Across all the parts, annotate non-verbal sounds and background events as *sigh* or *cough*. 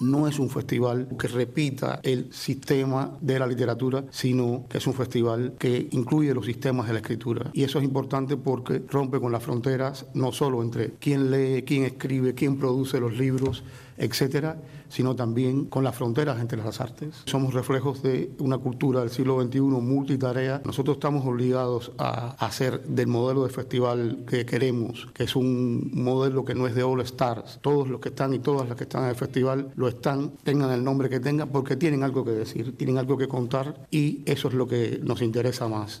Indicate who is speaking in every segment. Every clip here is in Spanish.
Speaker 1: no es un festival que repita el sistema de la literatura, sino que es un festival que incluye los sistemas de la escritura. Y eso es importante porque rompe con las fronteras no solo entre quién lee, quién escribe, quién produce los libros, etcétera, sino también con las fronteras entre las artes. Somos reflejos de una cultura del siglo XXI multitarea. Nosotros estamos obligados a hacer del modelo de festival que queremos, que es un modelo que no es de All Stars. Todos los que están y todas las que están en el festival lo están, tengan el nombre que tengan, porque tienen algo que decir, tienen algo que contar y eso es lo que nos interesa más.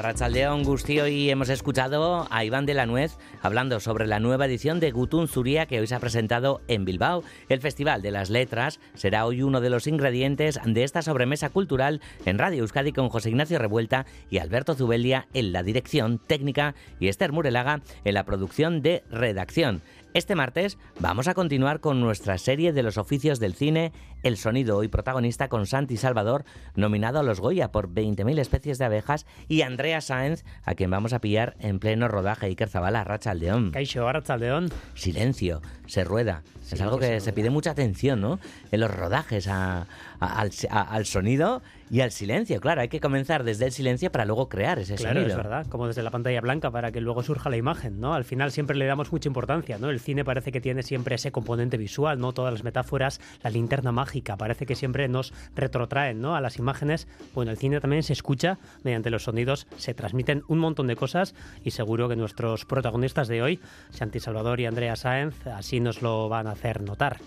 Speaker 2: A Rachaldeón Gustio y hemos escuchado a Iván de la Nuez hablando sobre la nueva edición de Gutun Zuria que hoy se ha presentado en Bilbao. El Festival de las Letras será hoy uno de los ingredientes de esta sobremesa cultural en Radio Euskadi con José Ignacio Revuelta y Alberto Zubelia en la dirección técnica y Esther Murelaga en la producción de redacción. Este martes vamos a continuar con nuestra serie de los oficios del cine, El sonido, hoy protagonista con Santi Salvador, nominado a los Goya por 20.000 especies de abejas, y Andrea Sáenz, a quien vamos a pillar en pleno rodaje Iker Zabala, Racha Aldeón.
Speaker 3: Caixo, Racha Aldeón.
Speaker 2: Silencio, se rueda. es algo que, se, pide mucha atención, ¿no? En los rodajes al, al sonido y al silencio, claro, hay que comenzar desde el silencio para luego crear ese
Speaker 3: claro,
Speaker 2: sonido.
Speaker 3: es verdad, como desde la pantalla blanca para que luego surja la imagen, ¿no? Al final siempre le damos mucha importancia, ¿no? El cine parece que tiene siempre ese componente visual, ¿no? Todas las metáforas, la linterna mágica, parece que siempre nos retrotraen, ¿no? A las imágenes. Bueno, el cine también se escucha mediante los sonidos, se transmiten un montón de cosas y seguro que nuestros protagonistas de hoy, Santi Salvador y Andrea Sáenz, así nos lo van a hacer notar.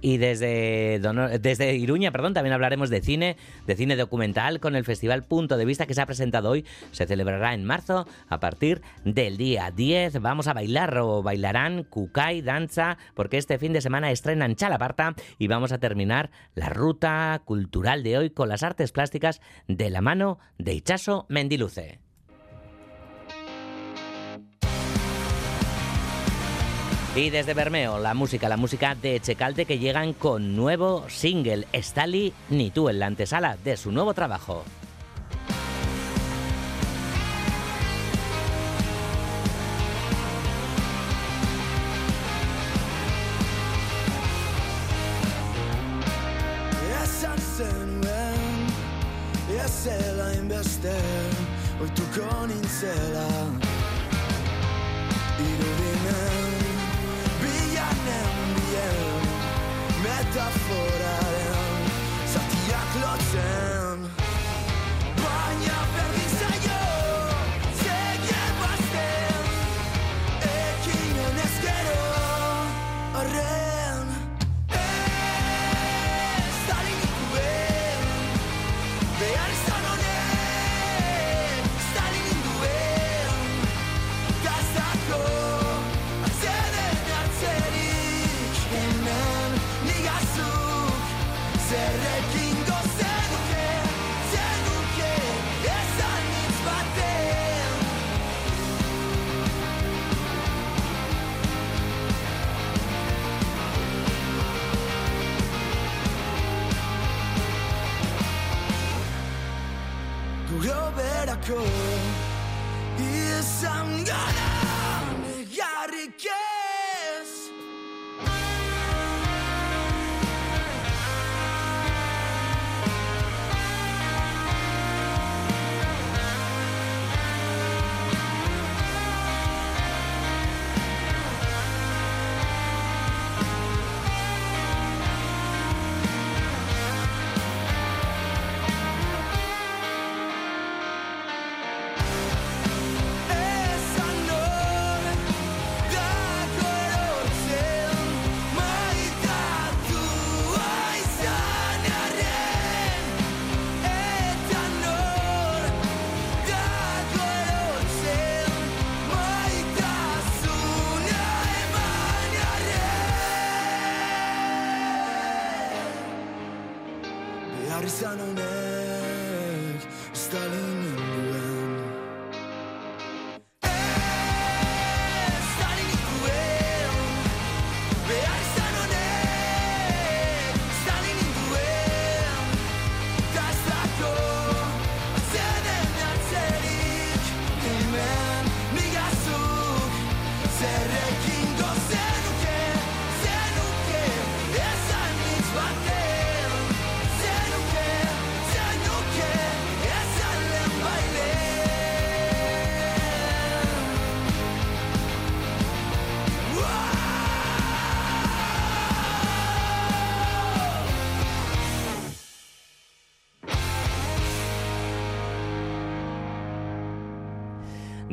Speaker 2: Y desde, desde Iruña, perdón, también hablaremos de cine, de cine documental con el Festival Punto de Vista que se ha presentado hoy. Se celebrará en marzo a partir del día 10. Vamos a bailar o bailarán Kukai, danza, porque este fin de semana estrenan Chalaparta y vamos a terminar la ruta cultural de hoy con las artes plásticas de la mano de Ichaso Mendiluce. Y desde Bermeo, la música, la música de Checalte que llegan con nuevo single, Stali Ni tú, en la antesala de su nuevo trabajo.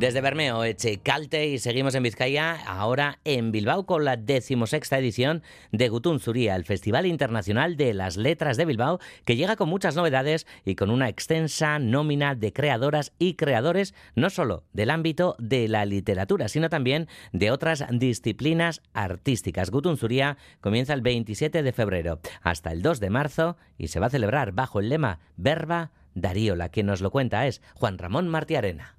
Speaker 2: Desde Bermeo, Echecalte y seguimos en Vizcaya, ahora en Bilbao con la decimosexta edición de Gutun Zuria, el Festival Internacional de las Letras de Bilbao, que llega con muchas novedades y con una extensa nómina de creadoras y creadores, no solo del ámbito de la literatura, sino también de otras disciplinas artísticas. Gutun Zuria comienza el 27 de febrero hasta el 2 de marzo y se va a celebrar bajo el lema Verba Darío. La que nos lo cuenta es Juan Ramón Martiarena.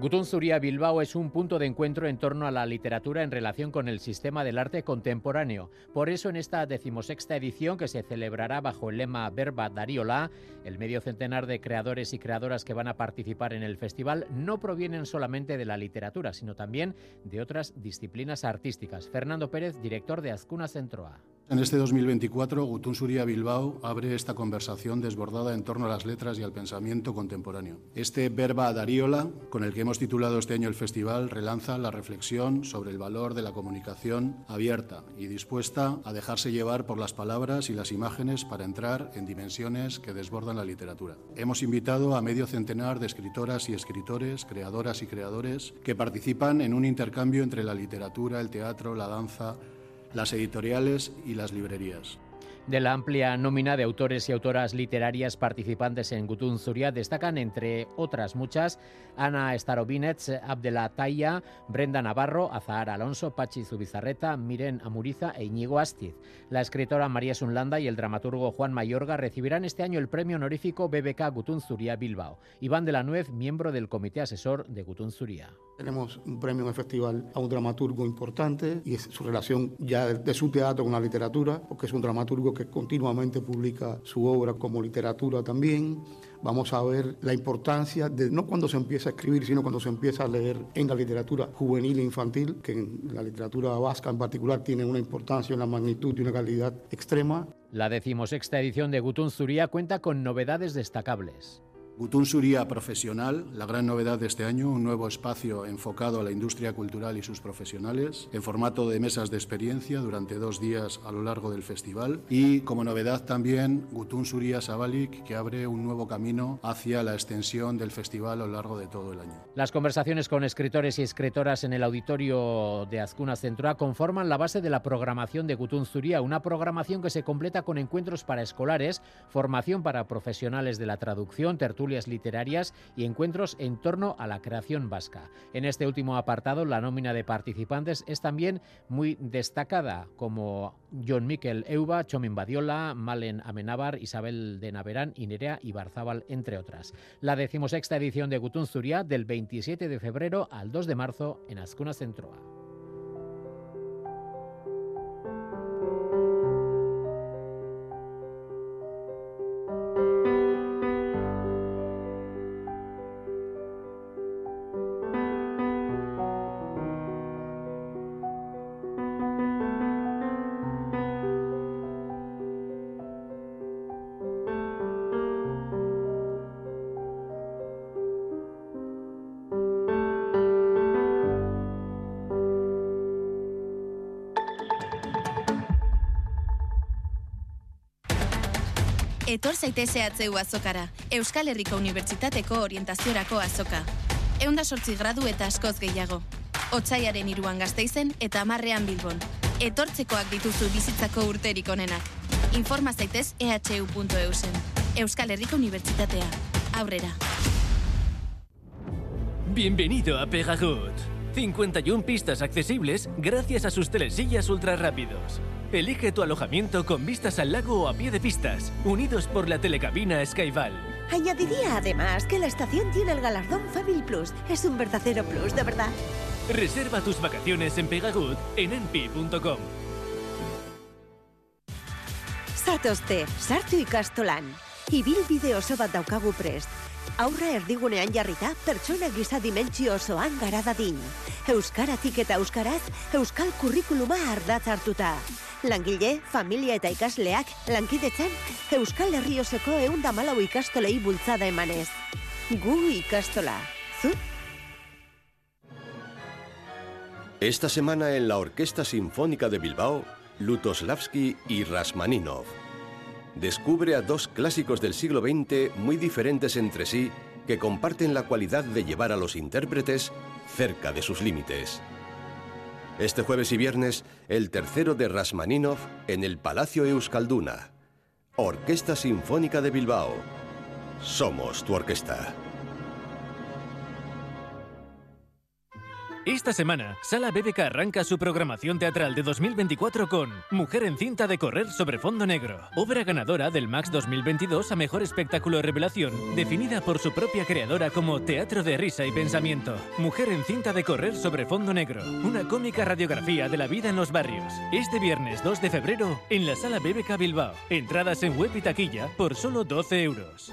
Speaker 4: Gutun Zuria Bilbao es un punto de encuentro en torno a la literatura en relación con el sistema del arte contemporáneo. Por eso, en esta decimosexta edición, que se celebrará bajo el lema Verba Dariola, el medio centenar de creadores y creadoras que van a participar en el festival no provienen solamente de la literatura, sino también de otras disciplinas artísticas. Fernando Pérez, director de Azcuna Centroa.
Speaker 5: En este 2024, Gutun Suria Bilbao abre esta conversación desbordada en torno a las letras y al pensamiento contemporáneo. Este verba Dariola, con el que hemos titulado este año el festival, relanza la reflexión sobre el valor de la comunicación abierta y dispuesta a dejarse llevar por las palabras y las imágenes para entrar en dimensiones que desbordan la literatura. Hemos invitado a medio centenar de escritoras y escritores, creadoras y creadores que participan en un intercambio entre la literatura, el teatro, la danza, las editoriales y las librerías.
Speaker 4: De la amplia nómina de autores y autoras literarias participantes en Gutun Zuria destacan, entre otras muchas, Ana Starobinets, Abdela Taya, Brenda Navarro, Azahar Alonso, Pachi Zubizarreta, Miren Amuriza e Íñigo Astiz. La escritora María Sunlanda y el dramaturgo Juan Mayorga recibirán este año el premio honorífico BBK Gutun Zuria Bilbao. Iván de la Nuez, miembro del comité asesor de Gutun Zuria.
Speaker 1: Tenemos un premio en el festival a un dramaturgo importante y es su relación ya de, de, su teatro con la literatura, porque es un dramaturgo que continuamente publica su obra como literatura también. Vamos a ver la importancia de no cuando se empieza a escribir, sino cuando se empieza a leer en la literatura juvenil e infantil, que en la literatura vasca en particular tiene una importancia, una magnitud y una calidad extrema.
Speaker 4: La decimosexta edición de Gutun Zuria cuenta con novedades destacables.
Speaker 5: Gutun Suria Profesional, la gran novedad de este año, un nuevo espacio enfocado a la industria cultural y sus profesionales, en formato de mesas de experiencia durante dos días a lo largo del festival. Y como novedad también Gutun Suria Sabalik, que abre un nuevo camino hacia la extensión del festival a lo largo de todo el año.
Speaker 4: Las conversaciones con escritores y escritoras en el auditorio de Azcuna Centroa conforman la base de la programación de Gutun Zuria, una programación que se completa con encuentros para escolares, formación para profesionales de la traducción, tertulias literarias y encuentros en torno a la creación vasca. En este último apartado, la nómina de participantes es también muy destacada, como John Miquel Euba, Chomin Badiola, Malen Amenábar, Isabel de Naverán y Nerea Ibarzábal, entre otras. La decimosexta edición de Gutun Zuria del 27 de febrero al 2 de marzo en Azcuna Centroa.
Speaker 6: Etor zaiteze atzeu azokara, Euskal Herriko Unibertsitateko orientaziorako azoka. Eunda sortzi gradu eta askoz gehiago. Otsaiaren iruan gazteizen eta amarrean bilbon. Etortzekoak dituzu bizitzako urterik onenak. Informa zaitez ehu.eusen. Euskal Herriko Unibertsitatea. Aurrera.
Speaker 7: Bienvenido a Pegagot. 51 pistas accesibles gracias a sus telesillas ultra rápidos. Elige tu alojamiento con vistas al lago o a pie de pistas, unidos por la telecabina Skyval.
Speaker 8: Añadiría además que la estación tiene el galardón Family Plus. Es un verdadero plus, de verdad.
Speaker 7: Reserva tus vacaciones en Pegagut en enpi.com.
Speaker 8: Zatozte, sartu ikastolan. Ibilbide oso bat daukagu prest. Aurra erdigunean jarrita, pertsona giza dimentsio osoan gara dadin. Euskaratik eta euskaraz, euskal kurrikuluma ardatz hartuta. Langile, familia eta ikasleak, lankidetzan, euskal herri osoko eunda malau ikastolei bultzada emanez. Gu ikastola. Zu?
Speaker 9: Esta semana en la Orquesta Sinfónica de Bilbao, Lutoslavski y Rasmaninov. Descubre a dos clásicos del siglo XX muy diferentes entre sí que comparten la cualidad de llevar a los intérpretes cerca de sus límites. Este jueves y viernes, el tercero de Rasmaninov en el Palacio Euskalduna. Orquesta Sinfónica de Bilbao. Somos tu orquesta.
Speaker 7: Esta semana, Sala BBK arranca su programación teatral de 2024 con Mujer en cinta de correr sobre fondo negro, obra ganadora del Max 2022 a Mejor Espectáculo Revelación, definida por su propia creadora como Teatro de Risa y Pensamiento. Mujer en cinta de correr sobre fondo negro, una cómica radiografía de la vida en los barrios. Este viernes 2 de febrero en la Sala BBK Bilbao. Entradas en web y taquilla por solo 12 euros.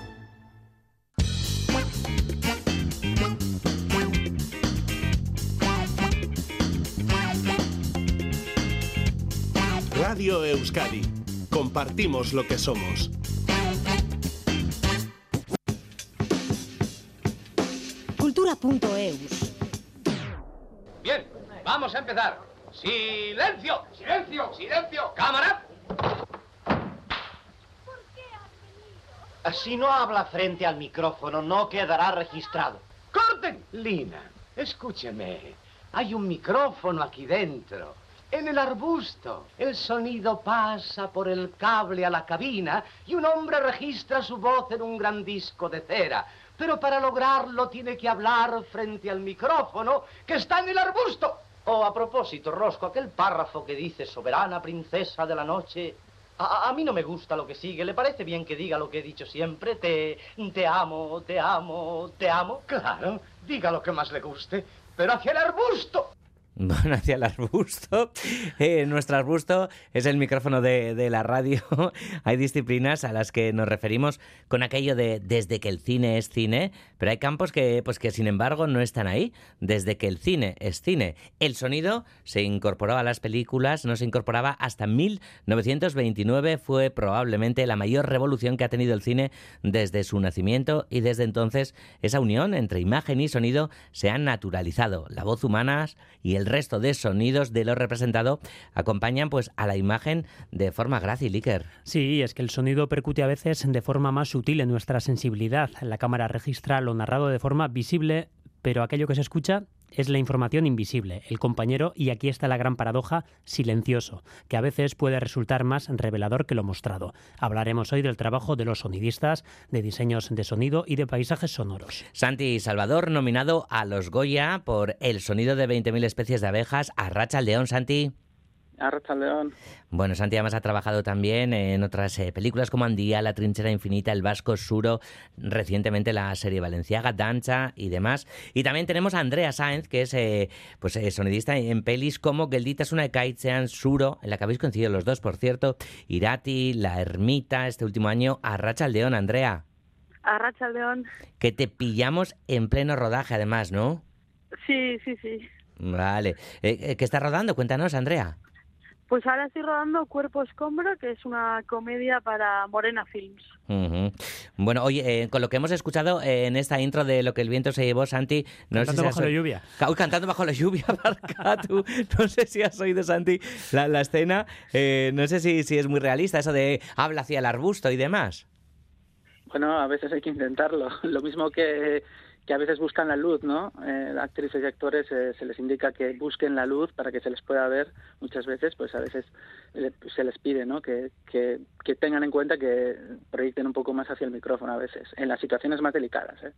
Speaker 10: Radio Euskadi. Compartimos lo que somos.
Speaker 11: Cultura.eus.
Speaker 12: Bien, vamos a empezar. ¡Silencio! ¡Silencio! ¡Silencio! ¡Cámara!
Speaker 13: Si no habla frente al micrófono, no quedará registrado.
Speaker 12: ¡Corten!
Speaker 13: Lina, escúcheme. Hay un micrófono aquí dentro. En el arbusto. El sonido pasa por el cable a la cabina y un hombre registra su voz en un gran disco de cera. Pero para lograrlo tiene que hablar frente al micrófono que está en el arbusto. Oh, a propósito, Rosco, aquel párrafo que dice soberana princesa de la noche. A, a mí no me gusta lo que sigue. ¿Le parece bien que diga lo que he dicho siempre? Te, te amo, te amo, te amo.
Speaker 12: Claro, diga lo que más le guste, pero hacia el arbusto. *laughs*
Speaker 2: Bueno, hacia el arbusto. Eh, nuestro arbusto es el micrófono de, de, la radio. *laughs* hay disciplinas a las que nos referimos con aquello de desde que el cine es cine, pero hay campos que, pues que sin embargo no están ahí. Desde que el cine es cine. El sonido se incorporó a las películas, no se incorporaba hasta 1929. Fue probablemente la mayor revolución que ha tenido el cine desde su nacimiento y desde entonces esa unión entre imagen y sonido se ha naturalizado. La voz humana y el resto de sonidos de lo representado acompañan pues a la imagen de forma grácil, Iker.
Speaker 3: Sí, es que el sonido percute a veces de forma más sutil en nuestra sensibilidad. La cámara registra lo narrado de forma visible, pero aquello que se escucha es la información invisible, el compañero, y aquí está la gran paradoja, silencioso, que a veces puede resultar más revelador que lo mostrado. Hablaremos hoy del trabajo de los sonidistas, de diseños de sonido y de paisajes sonoros.
Speaker 2: Santi Salvador, nominado a los Goya por El sonido de 20.000 especies de abejas, a Racha León, Santi.
Speaker 14: Arracha León.
Speaker 2: Bueno, Santi además ha trabajado también en otras eh, películas como Andía, La trinchera infinita, El vasco suro, recientemente la serie valenciaga, Dancha y demás. Y también tenemos a Andrea Sáenz, que es eh, pues eh, sonidista en pelis como Gelditas una Kaitzean Suro, en la que habéis coincidido los dos, por cierto, Irati, La ermita, este último año, Arracha León, Andrea.
Speaker 14: Arracha León.
Speaker 2: Que te pillamos en pleno rodaje además, ¿no?
Speaker 14: Sí, sí, sí.
Speaker 2: Vale. ¿Qué estás rodando? Cuéntanos, Andrea.
Speaker 14: Pues ahora estoy rodando Cuerpo Escombro, que es una comedia para Morena Films.
Speaker 2: Uh -huh. Bueno, oye, eh, con lo que hemos escuchado eh, en esta intro de Lo que el viento se llevó, Santi...
Speaker 3: No cantando sé si bajo has... la lluvia.
Speaker 2: Uy, cantando bajo la lluvia, *laughs* Barcatu. No sé si has oído, Santi, la, la escena. Eh, no sé si, si es muy realista eso de habla hacia el arbusto y demás.
Speaker 14: Bueno, a veces hay que intentarlo. *laughs* Lo mismo que que a veces buscan la luz, ¿no? Eh, actrices y actores eh, se les indica que busquen la luz para que se les pueda ver muchas veces, pues a veces eh, se les pide, ¿no? Que, que, que, tengan en cuenta que proyecten un poco más hacia el micrófono a veces, en las situaciones más delicadas, ¿eh?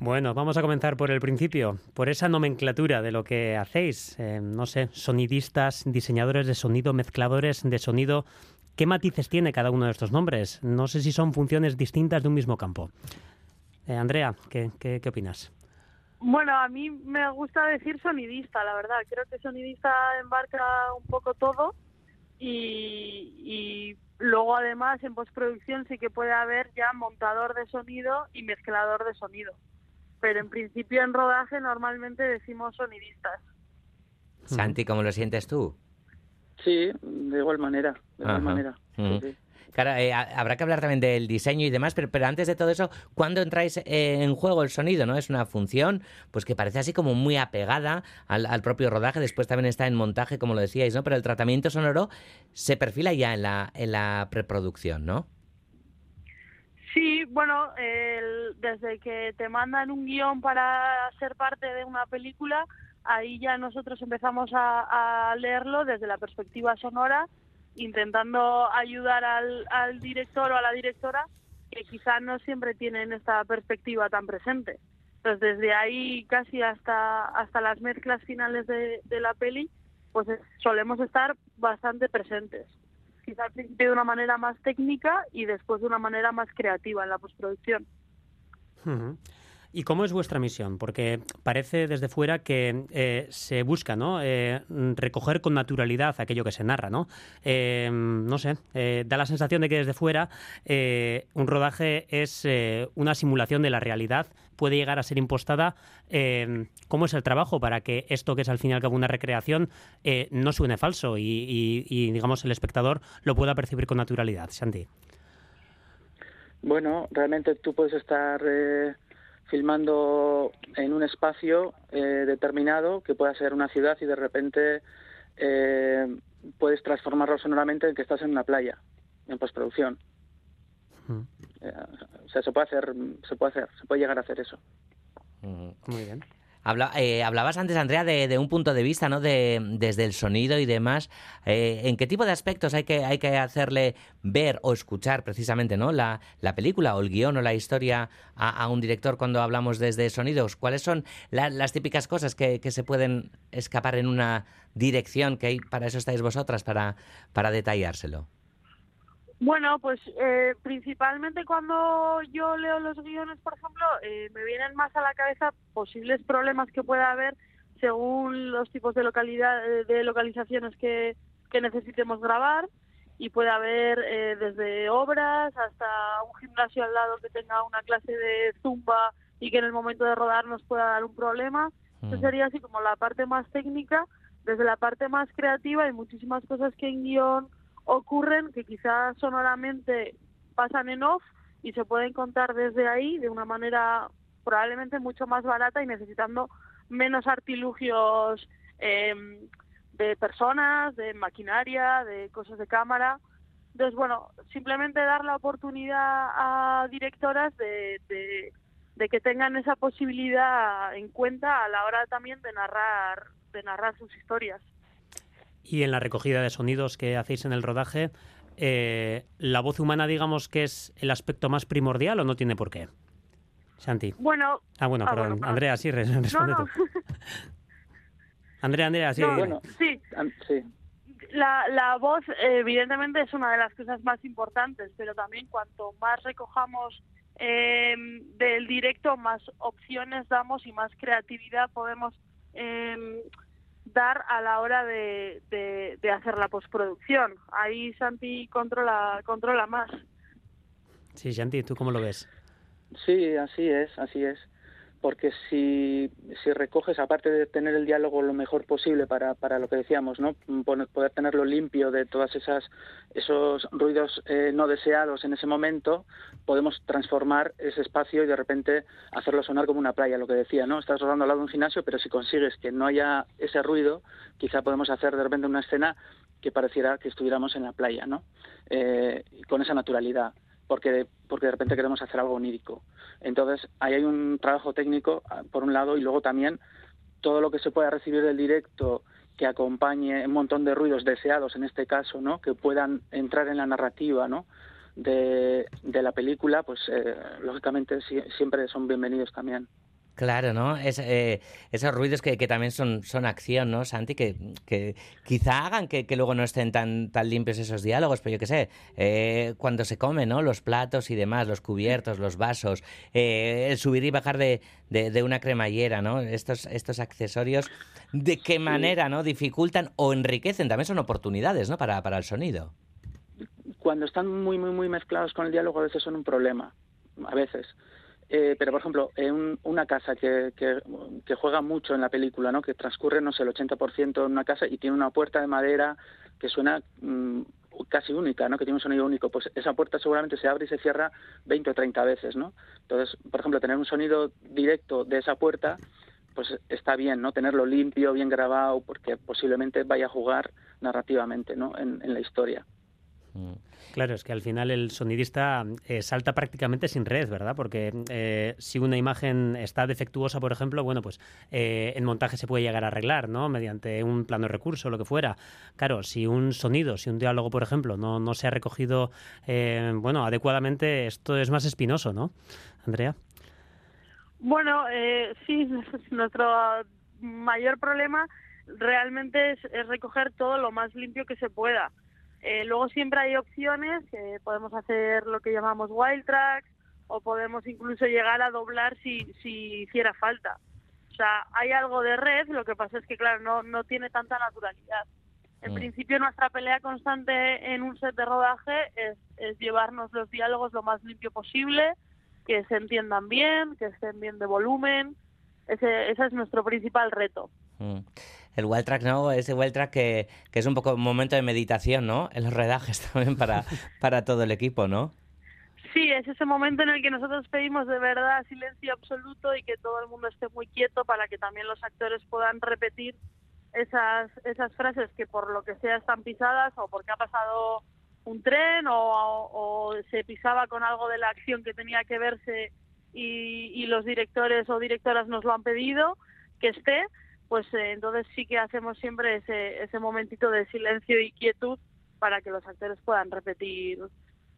Speaker 3: Bueno, vamos a comenzar por el principio, por esa nomenclatura de lo que hacéis. Eh, no sé, sonidistas, diseñadores de sonido, mezcladores de sonido. ¿Qué matices tiene cada uno de estos nombres? No sé si son funciones distintas de un mismo campo. Eh, Andrea, ¿qué, qué, qué opinas?
Speaker 15: Bueno, a mí me gusta decir sonidista, la verdad. Creo que sonidista embarca un poco todo y, y luego además en postproducción sí que puede haber ya montador de sonido y mezclador de sonido. Pero en principio en rodaje normalmente decimos sonidistas.
Speaker 2: Santi, ¿cómo lo sientes tú?
Speaker 14: Sí, de igual manera, de igual
Speaker 2: Ajá.
Speaker 14: manera. sí,
Speaker 2: Ujú.
Speaker 14: sí.
Speaker 2: Claro, eh, ha- habrá que hablar también del diseño y demás, pero, pero antes de todo eso, ¿cuándo entráis eh, en juego el sonido? ¿no? Es una función pues que parece así como muy apegada al, al propio rodaje, después también está en montaje, como lo decíais, ¿no? Pero el tratamiento sonoro se perfila ya en la, en la preproducción, ¿no?
Speaker 15: Sí, bueno, el- desde que te mandan un guion para ser parte de una película, ahí ya nosotros empezamos a, a leerlo desde la perspectiva sonora, intentando ayudar al, al director o a la directora que quizá no siempre tienen esta perspectiva tan presente. Entonces, desde ahí casi hasta, hasta las mezclas finales de, de la peli, pues es- solemos estar bastante presentes quizá al principio de una manera más técnica y después de una manera más creativa en la postproducción.
Speaker 3: Ujú. ¿Y cómo es vuestra misión? Porque parece desde fuera que eh, se busca ¿no? Eh, recoger con naturalidad aquello que se narra. No, Eh, no sé, eh, da la sensación de que desde fuera eh, un rodaje es una simulación de la realidad, puede llegar a ser impostada. ¿Cómo es el trabajo para que esto, que es al fin y cabo una recreación, no suene falso y, y- y, digamos, el espectador lo pueda percibir con naturalidad? Santi.
Speaker 14: Bueno, realmente tú puedes estar filmando en un espacio eh, determinado, que pueda ser una ciudad, y de repente eh, puedes transformarlo sonoramente en que estás en una playa, en postproducción. Eh, o sea, se puede hacer, se puede hacer, se puede llegar a hacer eso.
Speaker 3: Muy bien.
Speaker 2: Habla- eh, hablabas antes, Andrea, de, de un punto de vista, ¿no? De, desde el sonido y demás. Eh, ¿En qué tipo de aspectos hay que, hay que hacerle ver o escuchar precisamente, ¿no? La, la película o el guion o la historia a, un director cuando hablamos desde sonidos. ¿Cuáles son la- las típicas cosas que, que se pueden escapar en una dirección que para eso estáis vosotras, para, para detallárselo?
Speaker 15: Bueno, pues eh, principalmente cuando yo leo los guiones, por ejemplo, eh, me vienen más a la cabeza posibles problemas que pueda haber según los tipos de localidad, eh, de localizaciones que, que necesitemos grabar y puede haber eh, desde obras hasta un gimnasio al lado que tenga una clase de zumba y que en el momento de rodar nos pueda dar un problema. Eso
Speaker 16: Mm.
Speaker 15: sería así como la parte más técnica. Desde la parte más creativa hay muchísimas cosas que en guion ocurren que quizás sonoramente pasan en off y se pueden contar desde ahí de una manera probablemente mucho más barata y necesitando menos artilugios eh, de personas, de maquinaria, de cosas de cámara. Entonces, bueno, simplemente dar la oportunidad a directoras de, de, de que tengan esa posibilidad en cuenta a la hora también de narrar, de narrar sus historias.
Speaker 3: Y en la recogida de sonidos que hacéis en el rodaje, eh, ¿la voz humana digamos que es el aspecto más primordial o no tiene por qué? Santi.
Speaker 15: Bueno,
Speaker 3: Ah, bueno,
Speaker 15: ah,
Speaker 3: perdón.
Speaker 15: bueno.
Speaker 3: Andrea, sí, re- responde
Speaker 15: no, no.
Speaker 3: tú. *laughs* Andrea, Andrea, sí.
Speaker 15: No,
Speaker 14: Bueno,
Speaker 15: sí.
Speaker 14: sí.
Speaker 15: La, la voz, evidentemente, es una de las cosas más importantes, pero también cuanto más recojamos eh, del directo, más opciones damos y más creatividad podemos eh, a la hora de, de, de hacer la postproducción. Ahí Santi controla, controla más.
Speaker 3: Sí, Santi, ¿tú cómo lo ves?
Speaker 14: Sí, así es, así es. Porque si, recoges, aparte de tener el diálogo lo mejor posible para, para lo que decíamos, ¿no? Poder tenerlo limpio de todas esas esos ruidos eh, no deseados en ese momento, podemos transformar ese espacio y de repente hacerlo sonar como una playa, lo que decía, ¿no? Estás rodando al lado de un gimnasio, pero si consigues que no haya ese ruido, quizá podemos hacer de repente una escena que pareciera que estuviéramos en la playa, ¿no? Eh, con esa naturalidad porque, porque de repente queremos hacer algo onírico. Entonces, ahí hay un trabajo técnico, ah, por un lado, y luego también todo lo que se pueda recibir del directo que acompañe un montón de ruidos deseados en este caso, ¿no? Que puedan entrar en la narrativa, ¿no? de, de la película, pues eh, lógicamente si- siempre son bienvenidos también.
Speaker 2: Claro, ¿no? Es, eh, esos ruidos que, que también son, son acción, ¿no, Santi? Que, que quizá hagan que, que luego no estén tan, tan limpios esos diálogos, pero yo qué sé, eh, cuando se come, ¿no? Los platos y demás, los cubiertos, los vasos, eh, el subir y bajar de, de- de una cremallera, ¿no? Estos, estos accesorios, ¿de qué manera, ¿no? Dificultan o enriquecen, también son oportunidades, ¿no? Para, para el sonido.
Speaker 14: Cuando están muy, muy, muy mezclados con el diálogo a veces son un problema, a veces. Eh, pero, por ejemplo, en un- una casa que, que, que juega mucho en la película, ¿no? que transcurre, no sé, el 80% en una casa y tiene una puerta de madera que suena mm, casi única, ¿no? que tiene un sonido único, pues esa puerta seguramente se abre y se cierra 20 o 30 veces. ¿no? Entonces, por ejemplo, tener un sonido directo de esa puerta pues está bien, ¿no? Tenerlo limpio, bien grabado, porque posiblemente vaya a jugar narrativamente, ¿no? En, en la historia.
Speaker 3: Claro, es que al final el sonidista eh, salta prácticamente sin red, ¿verdad? Porque eh, si una imagen está defectuosa, por ejemplo, bueno, pues eh, en montaje se puede llegar a arreglar, ¿no? Mediante un plano recurso, lo que fuera. Claro, si un sonido, si un diálogo, por ejemplo, no, no se ha recogido, eh, bueno, adecuadamente, esto es más espinoso, ¿no? Andrea.
Speaker 15: Bueno, sí, *laughs* nuestro mayor problema realmente es recoger todo lo más limpio que se pueda. Eh, luego siempre hay opciones, que podemos hacer lo que llamamos wild tracks o podemos incluso llegar a doblar si, si hiciera falta. O sea, hay algo de red, lo que pasa es que, claro, no, no tiene tanta naturalidad. En
Speaker 16: Mm.
Speaker 15: principio, nuestra pelea constante en un set de rodaje es, es llevarnos los diálogos lo más limpio posible, que se entiendan bien, que estén bien de volumen. Ese, ese es nuestro principal reto.
Speaker 2: Mm. El wild track, ¿no? Ese wild que es un poco un momento de meditación, ¿no? En los redajes *laughs* también para, para todo el equipo, ¿no?
Speaker 15: Sí, es ese momento en el que nosotros pedimos de verdad silencio absoluto y que todo el mundo esté muy quieto para que también los actores puedan repetir esas, esas frases que por lo que sea están pisadas o porque ha pasado un tren o, o se pisaba con algo de la acción que tenía que verse y, y los directores o directoras nos lo han pedido que esté, pues eh, entonces sí que hacemos siempre ese, ese momentito de silencio y quietud para que los actores puedan repetir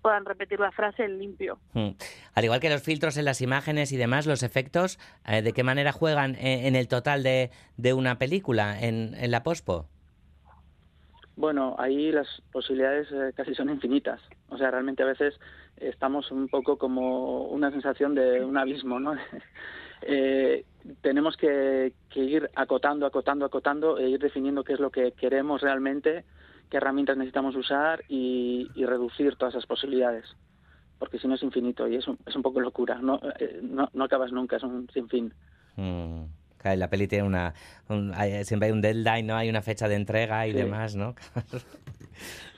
Speaker 15: puedan repetir la frase en limpio.
Speaker 2: Mm. Al igual que los filtros en las imágenes y demás, los efectos, eh, ¿de qué manera juegan en, en el total de, de una película, en, en la pospo?
Speaker 14: Bueno, ahí las posibilidades eh, casi son infinitas. O sea, realmente a veces estamos un poco como una sensación de un abismo, ¿no? *laughs* Eh, tenemos que, que ir acotando, acotando, acotando e ir definiendo qué es lo que queremos realmente, qué herramientas necesitamos usar y, y reducir todas esas posibilidades. Porque si no es infinito y es un, es un poco locura. No, eh, no, no acabas nunca, es un sinfín.
Speaker 2: Mm. Claro, la peli tiene una... un- hay- siempre hay un deadline, ¿no? Hay una fecha de entrega y
Speaker 3: Sí.
Speaker 2: demás, ¿no? *laughs*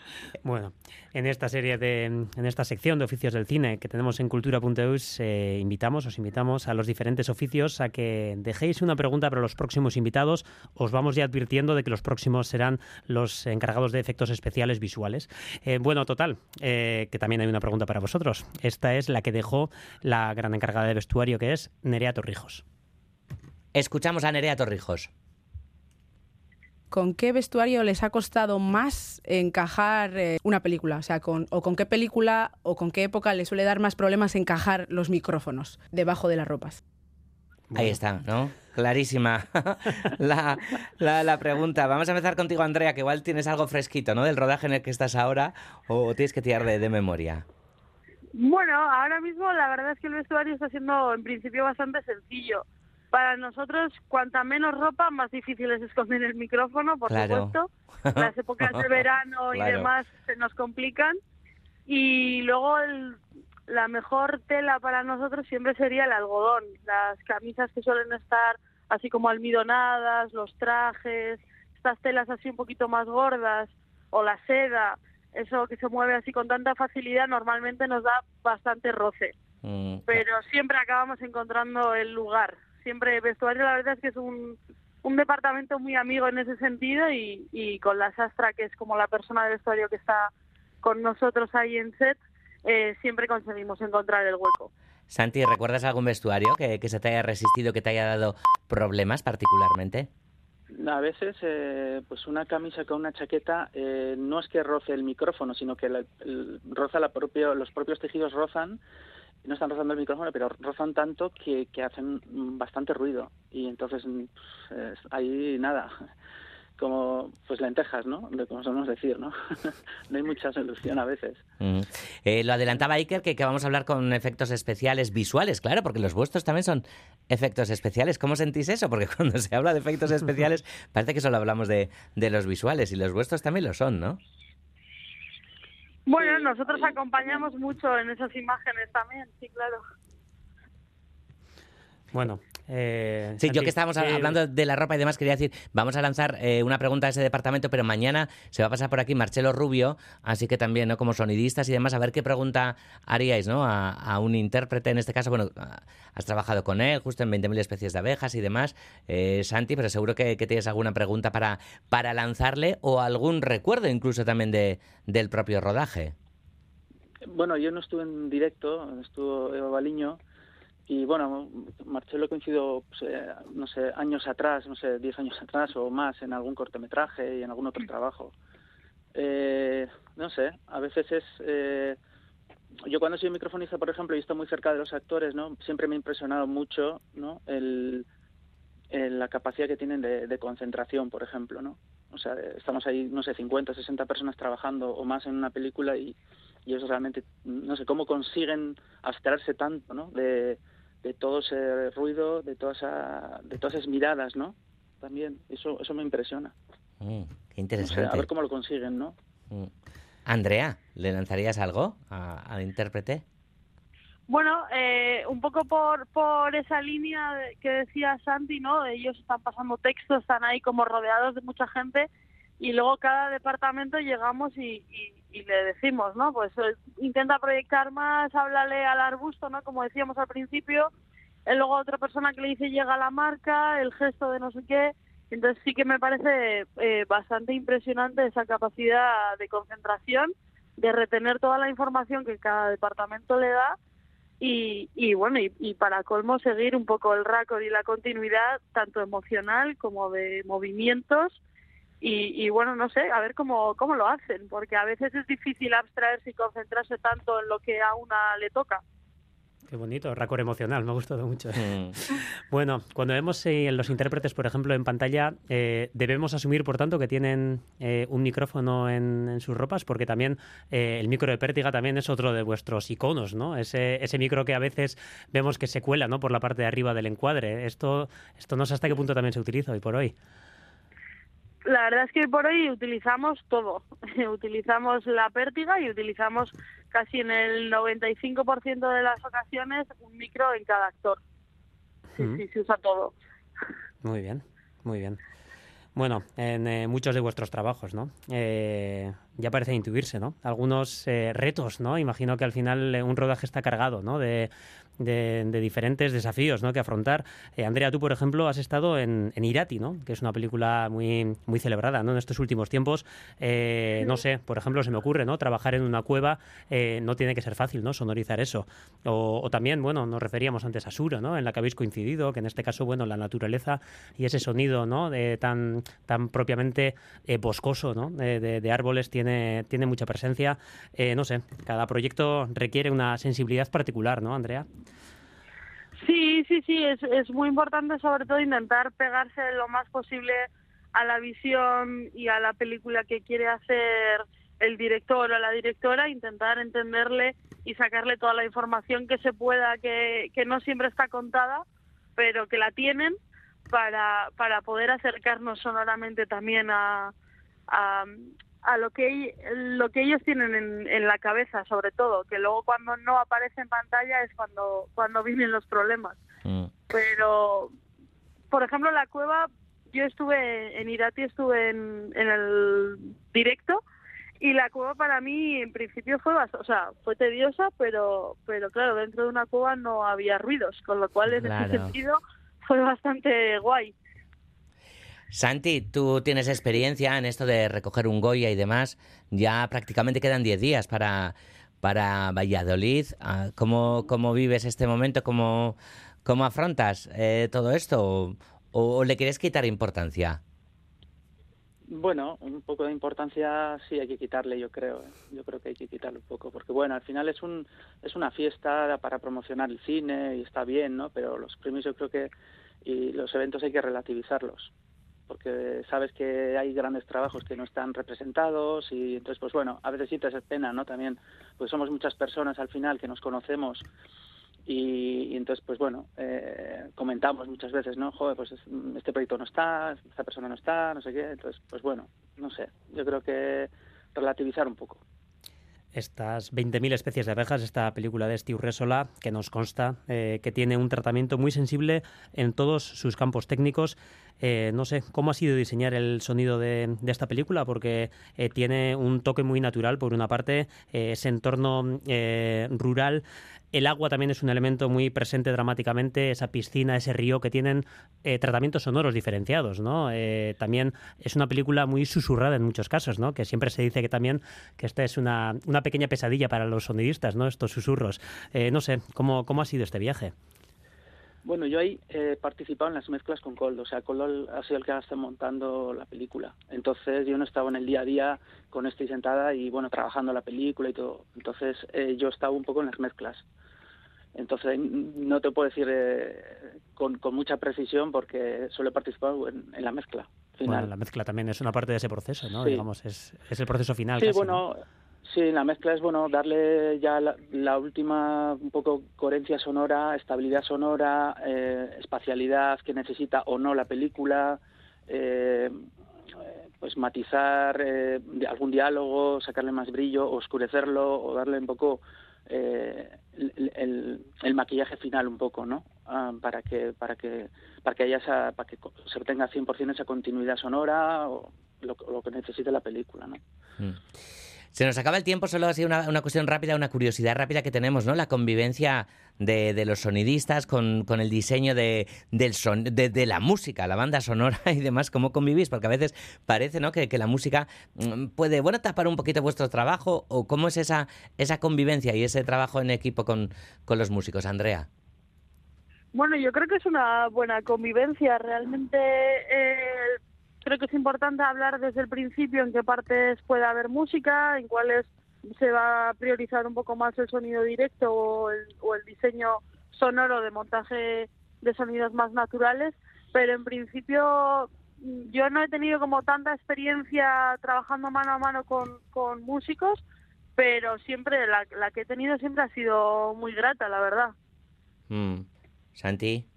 Speaker 3: Bueno, en esta serie de, en esta sección de oficios del cine que tenemos en cultura.eus, eh, invitamos, os invitamos a los diferentes oficios a que dejéis una pregunta para los próximos invitados. Os vamos ya advirtiendo de que los próximos serán los encargados de efectos especiales visuales. Eh, bueno, total, eh, que también hay una pregunta para vosotros. Esta es la que dejó la gran encargada de vestuario, que es Nerea Torrijos.
Speaker 2: Escuchamos a Nerea Torrijos.
Speaker 16: ¿Con qué vestuario les ha costado más encajar eh, una película? O sea, con, o con qué película o con qué época les suele dar más problemas encajar los micrófonos debajo de las ropas.
Speaker 2: Ahí está, ¿no? Clarísima *laughs* la, la- la pregunta. Vamos a empezar contigo, Andrea, que igual tienes algo fresquito, ¿no? Del rodaje en el que estás ahora o tienes que tirar de, de memoria.
Speaker 15: Bueno, ahora mismo la verdad es que el vestuario está siendo en principio bastante sencillo. Para nosotros, cuanta menos ropa, más difícil es esconder el micrófono, por
Speaker 2: Claro.
Speaker 15: supuesto. Las épocas de *laughs* verano y
Speaker 2: Claro.
Speaker 15: demás se nos complican. Y luego el- la mejor tela para nosotros siempre sería el algodón. Las camisas que suelen estar así como almidonadas, los trajes, estas telas así un poquito más gordas, o la seda, eso que se mueve así con tanta facilidad, normalmente nos da bastante roce
Speaker 2: Mm,
Speaker 15: pero siempre acabamos encontrando el lugar. Siempre vestuario, la verdad es que es un, un departamento muy amigo en ese sentido y, y con la sastra, que es como la persona de vestuario que está con nosotros ahí en set, eh, siempre conseguimos encontrar el hueco.
Speaker 2: Santi, ¿recuerdas algún vestuario que, que se te haya resistido, que te haya dado problemas particularmente?
Speaker 14: A veces, eh, pues una camisa con una chaqueta eh, no es que roce el micrófono, sino que la- el- roza la propio, los propios tejidos rozan, no están rozando el micrófono, pero rozan tanto que, que hacen bastante ruido. Y entonces, pues, ahí nada, como pues lentejas, ¿no? De como solemos decir, ¿no? *laughs* no hay mucha solución a veces.
Speaker 2: Mm. Eh, lo adelantaba Iker que, que vamos a hablar con efectos especiales visuales, claro, porque los vuestros también son efectos especiales. ¿Cómo sentís eso? Porque *laughs* cuando se habla de efectos especiales *laughs* parece que solo hablamos de, de los visuales y los vuestros también lo son, ¿no?
Speaker 15: Bueno, nosotros acompañamos mucho en esas imágenes también, sí, claro.
Speaker 3: Bueno, eh,
Speaker 2: Sí, yo que estábamos
Speaker 3: eh,
Speaker 2: hablando de la ropa y demás, quería decir, vamos a lanzar eh, una pregunta a ese departamento, pero mañana se va a pasar por aquí Marcelo Rubio, así que también, ¿no? Como sonidistas y demás, a ver qué pregunta haríais, ¿no? A, a un intérprete, en este caso, bueno, a- has trabajado con él justo en 20.000 especies de abejas y demás, eh, Santi, pero seguro que, que tienes alguna pregunta para, para lanzarle o algún recuerdo incluso también de, del propio rodaje.
Speaker 14: Bueno, yo no estuve en directo, estuvo Eva Baliño y bueno, Marcelo coincido, pues, eh, no sé, años atrás, no sé, 10 años atrás o más en algún cortometraje y en algún otro trabajo. Eh, no sé, a veces es... eh, yo cuando soy microfonista, por ejemplo, y estoy muy cerca de los actores, ¿no? Siempre me ha impresionado mucho, ¿no? El, la capacidad que tienen de, de concentración, por ejemplo, ¿no? O sea, estamos ahí, no sé, 50, 60 personas trabajando o más en una película y, y ellos realmente, no sé, cómo consiguen abstraerse tanto, ¿no? De, de todo ese ruido, de, toda esa, de todas esas miradas, ¿no? También, eso, eso me impresiona.
Speaker 2: Mm, qué
Speaker 14: No sé,
Speaker 2: interesante.
Speaker 14: a ver cómo lo consiguen, ¿no?
Speaker 2: Mm. Andrea, ¿le lanzarías algo a- al intérprete?
Speaker 15: Bueno, eh, un poco por, por esa línea de- que decía Santi, ¿no? Ellos están pasando textos, están ahí como rodeados de mucha gente y luego cada departamento llegamos y, y- y le decimos, ¿no? Pues eh, intenta proyectar más, háblale al arbusto, ¿no? Como decíamos al principio. Y luego otra persona que le dice llega a la marca, el gesto de no sé qué. Entonces sí que me parece eh, bastante impresionante esa capacidad de concentración, de retener toda la información que cada departamento le da y, y bueno, y, y para colmo seguir un poco el récord y la continuidad, tanto emocional como de movimientos. Y, y bueno, no sé, a ver cómo, cómo lo hacen, porque a veces es difícil abstraerse y concentrarse tanto en lo que a una le toca.
Speaker 3: Qué bonito, récord emocional, me ha gustado mucho.
Speaker 2: Mm. *laughs*
Speaker 3: Bueno, cuando vemos eh, los intérpretes, por ejemplo, en pantalla, eh, debemos asumir, por tanto, que tienen eh, un micrófono en, en sus ropas, porque también eh, el micro de pértiga también es otro de vuestros iconos, ¿no? Ese, ese micro que a veces vemos que se cuela, ¿no? Por la parte de arriba del encuadre. Esto, esto no sé hasta qué punto también se utiliza hoy por hoy.
Speaker 15: La verdad es que hoy por hoy utilizamos todo. *laughs* utilizamos la pértiga y utilizamos casi en el 95% de las ocasiones un micro en cada actor. Sí,
Speaker 3: Mm.
Speaker 15: sí, se usa todo.
Speaker 3: Muy bien, muy bien. Bueno, en eh, muchos de vuestros trabajos, ¿no? Eh, ya parece intuirse, ¿no? Algunos eh, retos, ¿no? Imagino que al final eh, un rodaje está cargado, ¿no? De, de- de diferentes desafíos, ¿no? Que afrontar. Eh, Andrea, tú, por ejemplo, has estado en, en Irati, ¿no? Que es una película muy, muy celebrada, ¿no? En estos últimos tiempos. Eh, no sé, por ejemplo, se me ocurre, ¿no? Trabajar en una cueva eh, no tiene que ser fácil, ¿no? Sonorizar eso. O, o también, bueno, nos referíamos antes a Suro, ¿no? En la que habéis coincidido, que en este caso, bueno, la naturaleza y ese sonido, ¿no? De tan, tan propiamente eh, boscoso, ¿no? De, de- árboles tiene, tiene mucha presencia. Eh, no sé, cada proyecto requiere una sensibilidad particular, ¿no, Andrea?
Speaker 15: Sí, sí, sí, es, es muy importante sobre todo intentar pegarse lo más posible a la visión y a la película que quiere hacer el director o la directora, intentar entenderle y sacarle toda la información que se pueda, que, que no siempre está contada, pero que la tienen para, para poder acercarnos sonoramente también a, a, a lo que lo que ellos tienen en, en la cabeza sobre todo que luego cuando no aparece en pantalla es cuando cuando vienen los problemas.
Speaker 2: Mm.
Speaker 15: pero por ejemplo la cueva yo estuve en Irati estuve en, en el directo y la cueva para mí en principio fue o sea fue tediosa pero pero claro dentro de una cueva no había ruidos con lo cual en ese sentido fue bastante guay
Speaker 2: Santi, tú tienes experiencia en esto de recoger un Goya y demás. Ya prácticamente quedan 10 días para, para Valladolid. Ah, ¿Cómo, cómo vives este momento? ¿Cómo, cómo afrontas eh, todo esto? ¿O, le quieres quitar importancia?
Speaker 14: Bueno, un poco de importancia sí hay que quitarle, yo creo. ¿eh? Yo creo que hay que quitarle un poco, porque bueno, al final es un es una fiesta para promocionar el cine y está bien, ¿no? Pero los premios yo creo que y los eventos hay que relativizarlos, porque sabes que hay grandes trabajos que no están representados y entonces pues bueno, a veces sí te pena, ¿no? También, pues somos muchas personas al final que nos conocemos y, y entonces pues bueno eh, comentamos muchas veces no joder pues es- este proyecto no está esta persona no está no sé qué entonces pues bueno no sé yo creo que relativizar un poco
Speaker 3: estas 20.000 especies de abejas, esta película de Steve Resola, que nos consta eh, que tiene un tratamiento muy sensible en todos sus campos técnicos. Eh, no sé, ¿cómo ha sido diseñar el sonido de, esta película? Porque eh, tiene un toque muy natural, por una parte, eh, ese entorno rural. El agua también es un elemento muy presente dramáticamente, esa piscina, ese río que tienen tratamientos sonoros diferenciados, ¿no? También es una película muy susurrada en muchos casos, ¿no? Que siempre se dice que también que esta es una, una pequeña pesadilla para los sonidistas, ¿no? Estos susurros. No sé, ¿cómo, ¿cómo ha sido este viaje?
Speaker 14: Bueno yo ahí he participado en las mezclas con Coldo o sea Coldo ha sido el que ha estado montando la película entonces yo no estaba en el día a día con este y sentada y bueno trabajando la película y todo entonces eh, yo estaba un poco en las mezclas Entonces no te puedo decir eh, con, con mucha precisión porque solo he participado en, en la mezcla final.
Speaker 3: Bueno, la mezcla también es una parte de ese proceso, ¿no?
Speaker 14: Sí.
Speaker 3: Digamos, es, es el proceso final.
Speaker 14: Sí,
Speaker 3: casi,
Speaker 14: bueno, sí, la mezcla es bueno darle ya la, la última un poco coherencia sonora, estabilidad sonora, eh, espacialidad que necesita o no la película, eh, pues matizar eh, algún diálogo, sacarle más brillo, oscurecerlo o darle un poco eh, el, el- el maquillaje final un poco, ¿no? Ah, para que para que para que haya esa para que se obtenga 100% esa continuidad sonora o lo, lo que necesite la película, ¿no?
Speaker 2: Mm. Se nos acaba el tiempo, solo así una, una cuestión rápida, una curiosidad rápida que tenemos, ¿no? La convivencia de, de los sonidistas con, con el diseño de, del son, de, de la música, la banda sonora *laughs* y demás, ¿cómo convivís? Porque a veces parece, ¿no? Que, que la música mm, puede, bueno, tapar un poquito vuestro trabajo o cómo es esa, esa convivencia y ese trabajo en equipo con, con los músicos, Andrea.
Speaker 15: Bueno, yo creo que es una buena convivencia. Realmente eh, creo que es importante hablar desde el principio en qué partes puede haber música, en cuáles se va a priorizar un poco más el sonido directo o el, diseño sonoro de montaje de sonidos más naturales. Pero en principio mm, yo no he tenido como tanta experiencia trabajando mano a mano con, con músicos, pero siempre la, la que he tenido siempre ha sido muy grata, la verdad.
Speaker 2: Mm. Santi.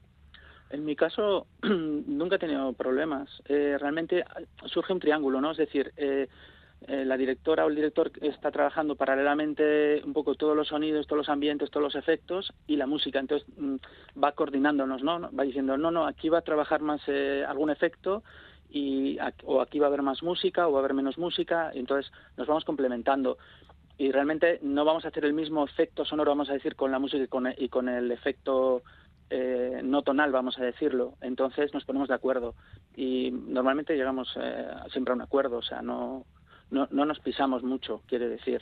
Speaker 14: En mi caso, *clears throat* nunca he tenido problemas. Eh, realmente surge un triángulo, ¿no? Es decir, eh, eh, la directora o el director está trabajando paralelamente un poco todos los sonidos, todos los ambientes, todos los efectos y la música. Entonces mm, va coordinándonos, ¿no? Va diciendo, no, no, aquí va a trabajar más eh, algún efecto y o aquí va a haber más música o va a haber menos música. Y entonces nos vamos complementando. Y realmente no vamos a hacer el mismo efecto sonoro, vamos a decir, con la música y con, y con el efecto eh, no tonal, vamos a decirlo. Entonces nos ponemos de acuerdo y normalmente llegamos eh, siempre a un acuerdo, o sea, no, no, no nos pisamos mucho, quiere decir.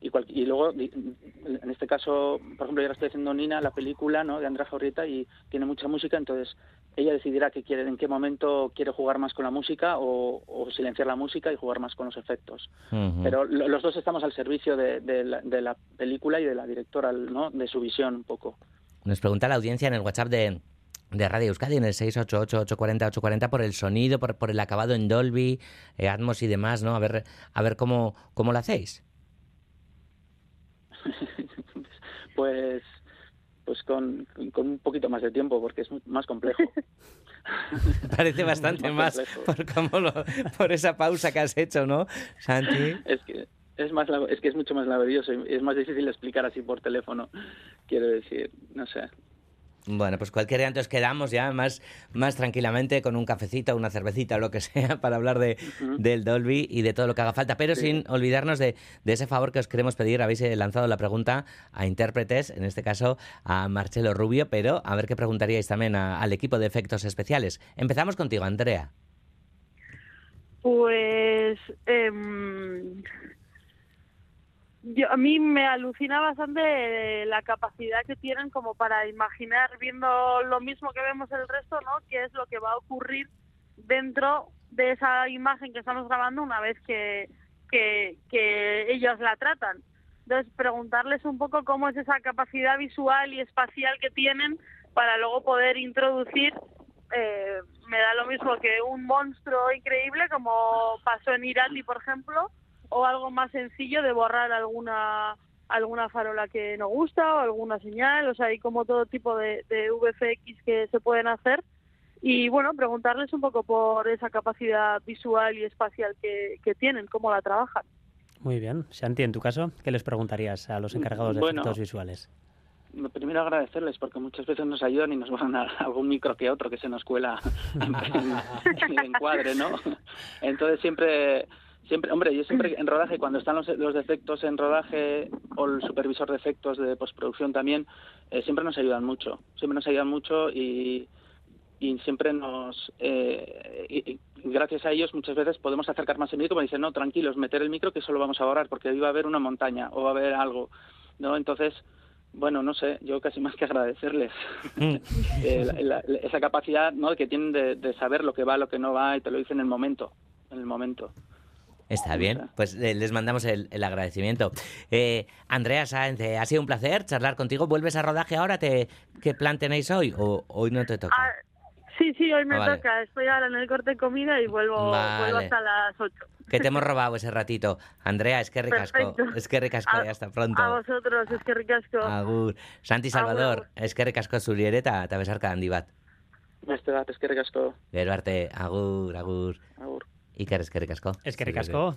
Speaker 14: Y, cual- y luego, en este caso, por ejemplo, yo ahora estoy haciendo Nina, la película ¿no? de Andrea Jorrieta, y tiene mucha música, entonces ella decidirá qué quiere, en qué momento quiere jugar más con la música o, o silenciar la música y jugar más con los efectos. Pero lo- los dos estamos al servicio de, de la, de la película y de la directora, ¿no? de su visión un poco.
Speaker 2: Nos pregunta la audiencia en el WhatsApp de, de Radio Euskadi, en el 688-840-840, por el sonido, por, por el acabado en Dolby, eh, Atmos y demás, ¿no? A ver, a ver cómo, cómo lo hacéis. *laughs*
Speaker 14: Pues pues con, con un poquito más de tiempo porque es más complejo. *laughs*
Speaker 2: Parece bastante *laughs* más por, cómo lo- por esa pausa que has hecho, ¿no, Santi?
Speaker 14: Es que es más es que es mucho más laborioso y es más difícil explicar así por teléfono. Quiero decir, no sé.
Speaker 2: Bueno, pues cualquier día entonces quedamos ya más, más tranquilamente con un cafecito, una cervecita o lo que *laughs* sea para hablar de, del Dolby y de todo lo que haga falta, pero
Speaker 14: Sí.
Speaker 2: sin olvidarnos de, de ese favor que os queremos pedir. Habéis eh, lanzado la pregunta a intérpretes, en este caso a Marcelo Rubio, pero a ver qué preguntaríais también a- al equipo de efectos especiales. Empezamos contigo, Andrea.
Speaker 15: Pues em, yo, a mí me alucina bastante eh, la capacidad que tienen como para imaginar viendo lo mismo que vemos el resto, ¿no? Qué es lo que va a ocurrir dentro de esa imagen que estamos grabando una vez que, que, ellos la tratan. Entonces, preguntarles un poco cómo es esa capacidad visual y espacial que tienen para luego poder introducir, eh, me da lo mismo que un monstruo increíble como pasó en Irati, por ejemplo, o algo más sencillo de borrar alguna alguna farola que no gusta o alguna señal, o sea, hay como todo tipo de, de VFX que se pueden hacer y bueno, preguntarles un poco por esa capacidad visual y espacial que, que tienen, cómo la trabajan.
Speaker 3: Muy bien. Santi, en tu caso, ¿qué les preguntarías a los encargados de
Speaker 14: Bueno.
Speaker 3: efectos visuales?
Speaker 14: Primero agradecerles porque muchas veces nos ayudan y nos van a *laughs* algún micro que otro que se nos cuela en, *laughs* en el encuadre, ¿no? *laughs* Entonces siempre, siempre, hombre, yo siempre en rodaje, cuando están los, los defectos en rodaje o el supervisor de efectos de postproducción también, eh, siempre nos ayudan mucho, siempre nos ayudan mucho y, y siempre nos, eh, y- y gracias a ellos muchas veces podemos acercar más el micro, me dicen, no, tranquilos, meter el micro que solo vamos a borrar porque ahí va a haber una montaña o va a haber algo, ¿no? Entonces, bueno, no sé, yo casi más que agradecerles eh, la- la- esa capacidad ¿no? que tienen de, de saber lo que va, lo que no va y te lo dicen en el momento, en el momento.
Speaker 2: Está bien, pues eh, les mandamos el, el agradecimiento. Eh, Andrea Sáenz, eh, ha sido un placer charlar contigo. ¿Vuelves a rodaje ahora? ¿Te, ¿Qué plan tenéis hoy? ¿O hoy no te toca?
Speaker 15: Ah, sí, sí, hoy me
Speaker 2: Ah, vale.
Speaker 15: toca. Estoy ahora en el corte de comida y vuelvo,
Speaker 2: Vale.
Speaker 15: vuelvo hasta las 8.
Speaker 2: Que te *laughs* hemos robado ese ratito. Andrea, es que ricasco.
Speaker 15: Perfecto.
Speaker 2: Es que ricasco,
Speaker 15: A-
Speaker 2: y hasta pronto.
Speaker 15: A vosotros, es que ricasco.
Speaker 2: Agur. Santi Salvador, es que ricasco zuri ere eta eta besarka handi bat.
Speaker 14: Beste bat, asko.
Speaker 2: Gero arte, agur, agur.
Speaker 14: Agur.
Speaker 2: Iker, eskerrik asko.
Speaker 3: Es que ricasco.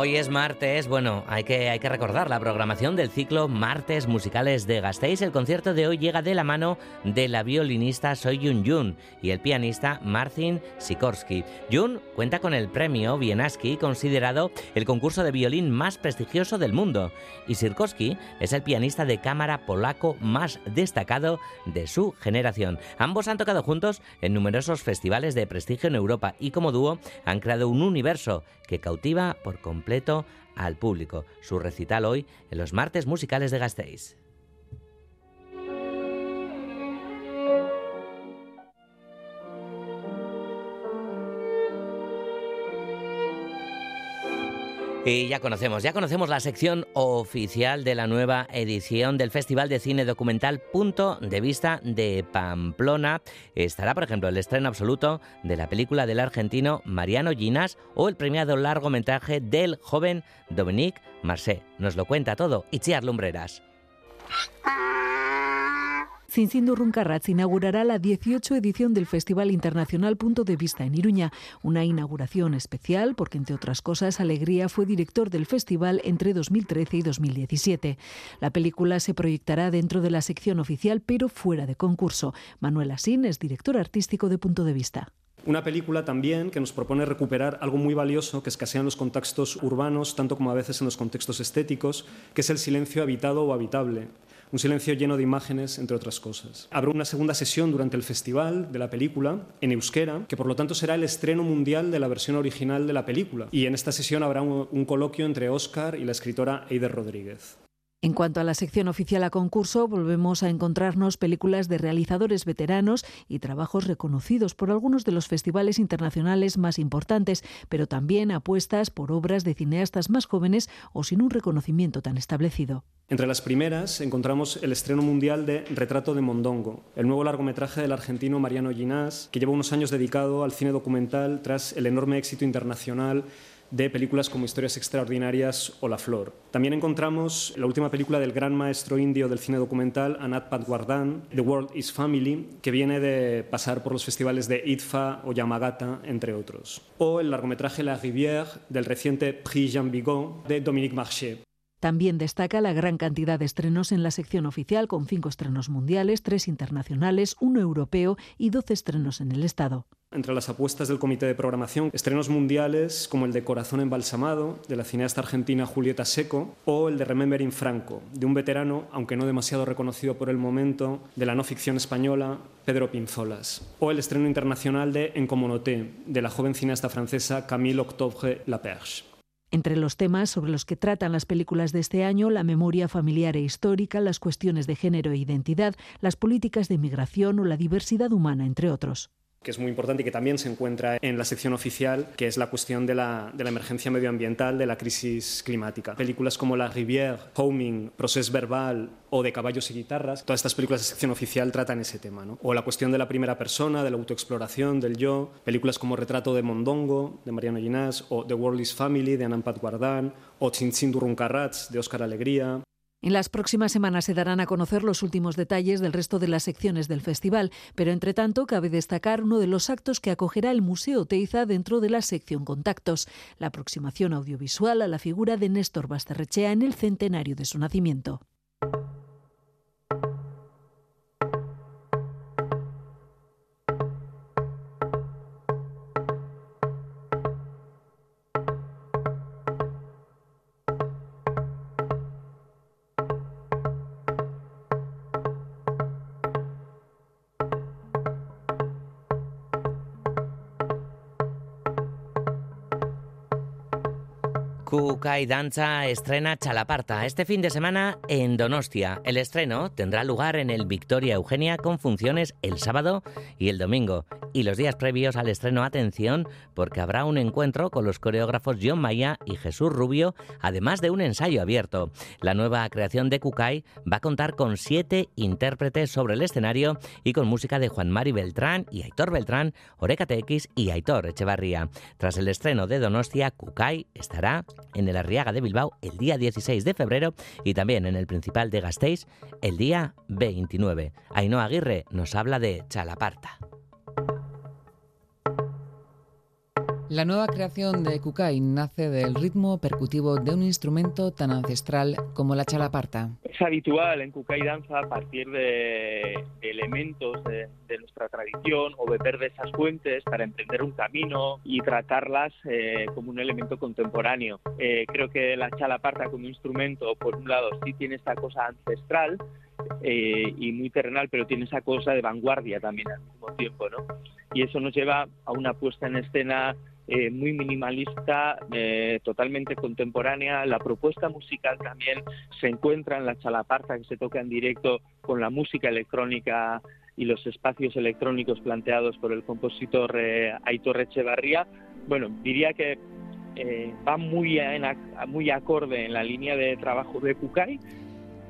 Speaker 2: Hoy es martes, bueno, hay que, hay que recordar la programación del ciclo Martes Musicales de Gasteiz. El concierto de hoy llega de la mano de la violinista Soyun Jun y el pianista Marcin Sikorsky. Jun cuenta con el premio Bienaski, considerado el concurso de violín más prestigioso del mundo. Y Sikorsky es el pianista de cámara polaco más destacado de su generación. Ambos han tocado juntos en numerosos festivales de prestigio en Europa y como dúo han creado un universo que cautiva por completo al público. Su recital hoy en los martes musicales de Gasteiz. Y ya conocemos, ya conocemos la sección oficial de la nueva edición del Festival de Cine Documental Punto de Vista de Pamplona. Estará, por ejemplo, el estreno absoluto de la película del argentino Mariano Ginas o el premiado largometraje del joven Dominique Marseille. Nos lo cuenta todo Itziar Lumbreras.
Speaker 17: Cinzindurruncarratz inaugurará la 18 edición del Festival Internacional Punto de Vista en Iruña, una inauguración especial porque, entre otras cosas, Alegría fue director del festival entre 2013 y 2017. La película se proyectará dentro de la sección oficial, pero fuera de concurso. Manuel Asín es director artístico de Punto de Vista.
Speaker 18: Una película también que nos propone recuperar algo muy valioso que escasea en los contextos urbanos, tanto como a veces en los contextos estéticos, que es el silencio habitado o habitable. Un silencio lleno de imágenes, entre otras cosas. Habrá una segunda sesión durante el festival de la película, en euskera, que por lo tanto será el estreno mundial de la versión original de la película. Y en esta sesión habrá un, coloquio entre Oscar y la escritora Eider Rodríguez.
Speaker 17: En cuanto a la sección oficial a concurso, volvemos a encontrarnos películas de realizadores veteranos y trabajos reconocidos por algunos de los festivales internacionales más importantes, pero también apuestas por obras de cineastas más jóvenes o sin un reconocimiento tan establecido.
Speaker 18: Entre las primeras encontramos el estreno mundial de Retrato de Mondongo, el nuevo largometraje del argentino Mariano Ginás, que lleva unos años dedicado al cine documental tras el enorme éxito internacional de películas como Historias Extraordinarias o La Flor. También encontramos la última película del gran maestro indio del cine documental, Anat Patwardhan, The World is Family, que viene de pasar por los festivales de IDFA o Yamagata, entre otros. O el largometraje La Rivière del reciente Prix Jean Vigo de Dominique Marché.
Speaker 17: También destaca la gran cantidad de estrenos en la sección oficial, con cinco estrenos mundiales, tres internacionales, uno europeo y doce estrenos en el Estado.
Speaker 18: Entre las apuestas del comité de programación, estrenos mundiales como el de Corazón embalsamado, de la cineasta argentina Julieta Seco, o el de Remembering Franco, de un veterano, aunque no demasiado reconocido por el momento, de la no ficción española, Pedro Pinzolas, o el estreno internacional de En Communauté, de la joven cineasta francesa Camille Octobre Laperche.
Speaker 17: Entre los temas sobre los que tratan las películas de este año, la memoria familiar e histórica, las cuestiones de género e identidad, las políticas de migración o la diversidad humana, entre otros
Speaker 18: que es muy importante y que también se encuentra en la sección oficial, que es la cuestión de la, emergencia medioambiental, de la crisis climática. Películas como La Rivière, Homing, Procés Verbal o De caballos y guitarras, todas estas películas de sección oficial tratan ese tema. ¿no? O la cuestión de la primera persona, de la autoexploración, del yo. Películas como Retrato de Mondongo, de Mariano Ginás, o The World is Family, de Anampat Guardán, o Chin Durruncarrats, de Óscar Alegría.
Speaker 17: En las próximas semanas se darán a conocer los últimos detalles del resto de las secciones del festival, pero entre tanto cabe destacar uno de los actos que acogerá el Museo Teiza dentro de la sección Contactos, la aproximación audiovisual a la figura de Néstor Basterrechea en el centenario de su nacimiento.
Speaker 2: Kukai Danza estrena Chalaparta este fin de semana en Donostia. El estreno tendrá lugar en el Victoria Eugenia con funciones el sábado y el domingo. Y los días previos al estreno, atención, porque habrá un encuentro con los coreógrafos John Maya y Jesús Rubio, además de un ensayo abierto. La nueva creación de Kukai va a contar con siete intérpretes sobre el escenario y con música de Juan Mari Beltrán y Aitor Beltrán, Oreca TX y Aitor Echevarría. Tras el estreno de Donostia, Kukai estará en el Arriaga de Bilbao el día 16 de febrero y también en el Principal de Gasteiz el día 29. Ainhoa Aguirre nos habla de Chalaparta.
Speaker 19: La nueva creación de Kukai nace del ritmo percutivo de un instrumento tan ancestral como la chalaparta.
Speaker 20: Es habitual en Kukai danza partir de, de elementos de, de, nuestra tradición o beber de esas fuentes para emprender un camino y tratarlas eh, como un elemento contemporáneo. Eh, creo que la chalaparta como instrumento, por un lado, sí tiene esta cosa ancestral, eh, y muy terrenal, pero tiene esa cosa de vanguardia también al mismo tiempo, ¿no? Y eso nos lleva a una puesta en escena eh, muy minimalista, eh, totalmente contemporánea. La propuesta musical también se encuentra en la chalaparta que se toca en directo con la música electrónica y los espacios electrónicos planteados por el compositor eh, Aitor Echevarría. Bueno, diría que va muy, muy acorde en la línea de trabajo de Kukai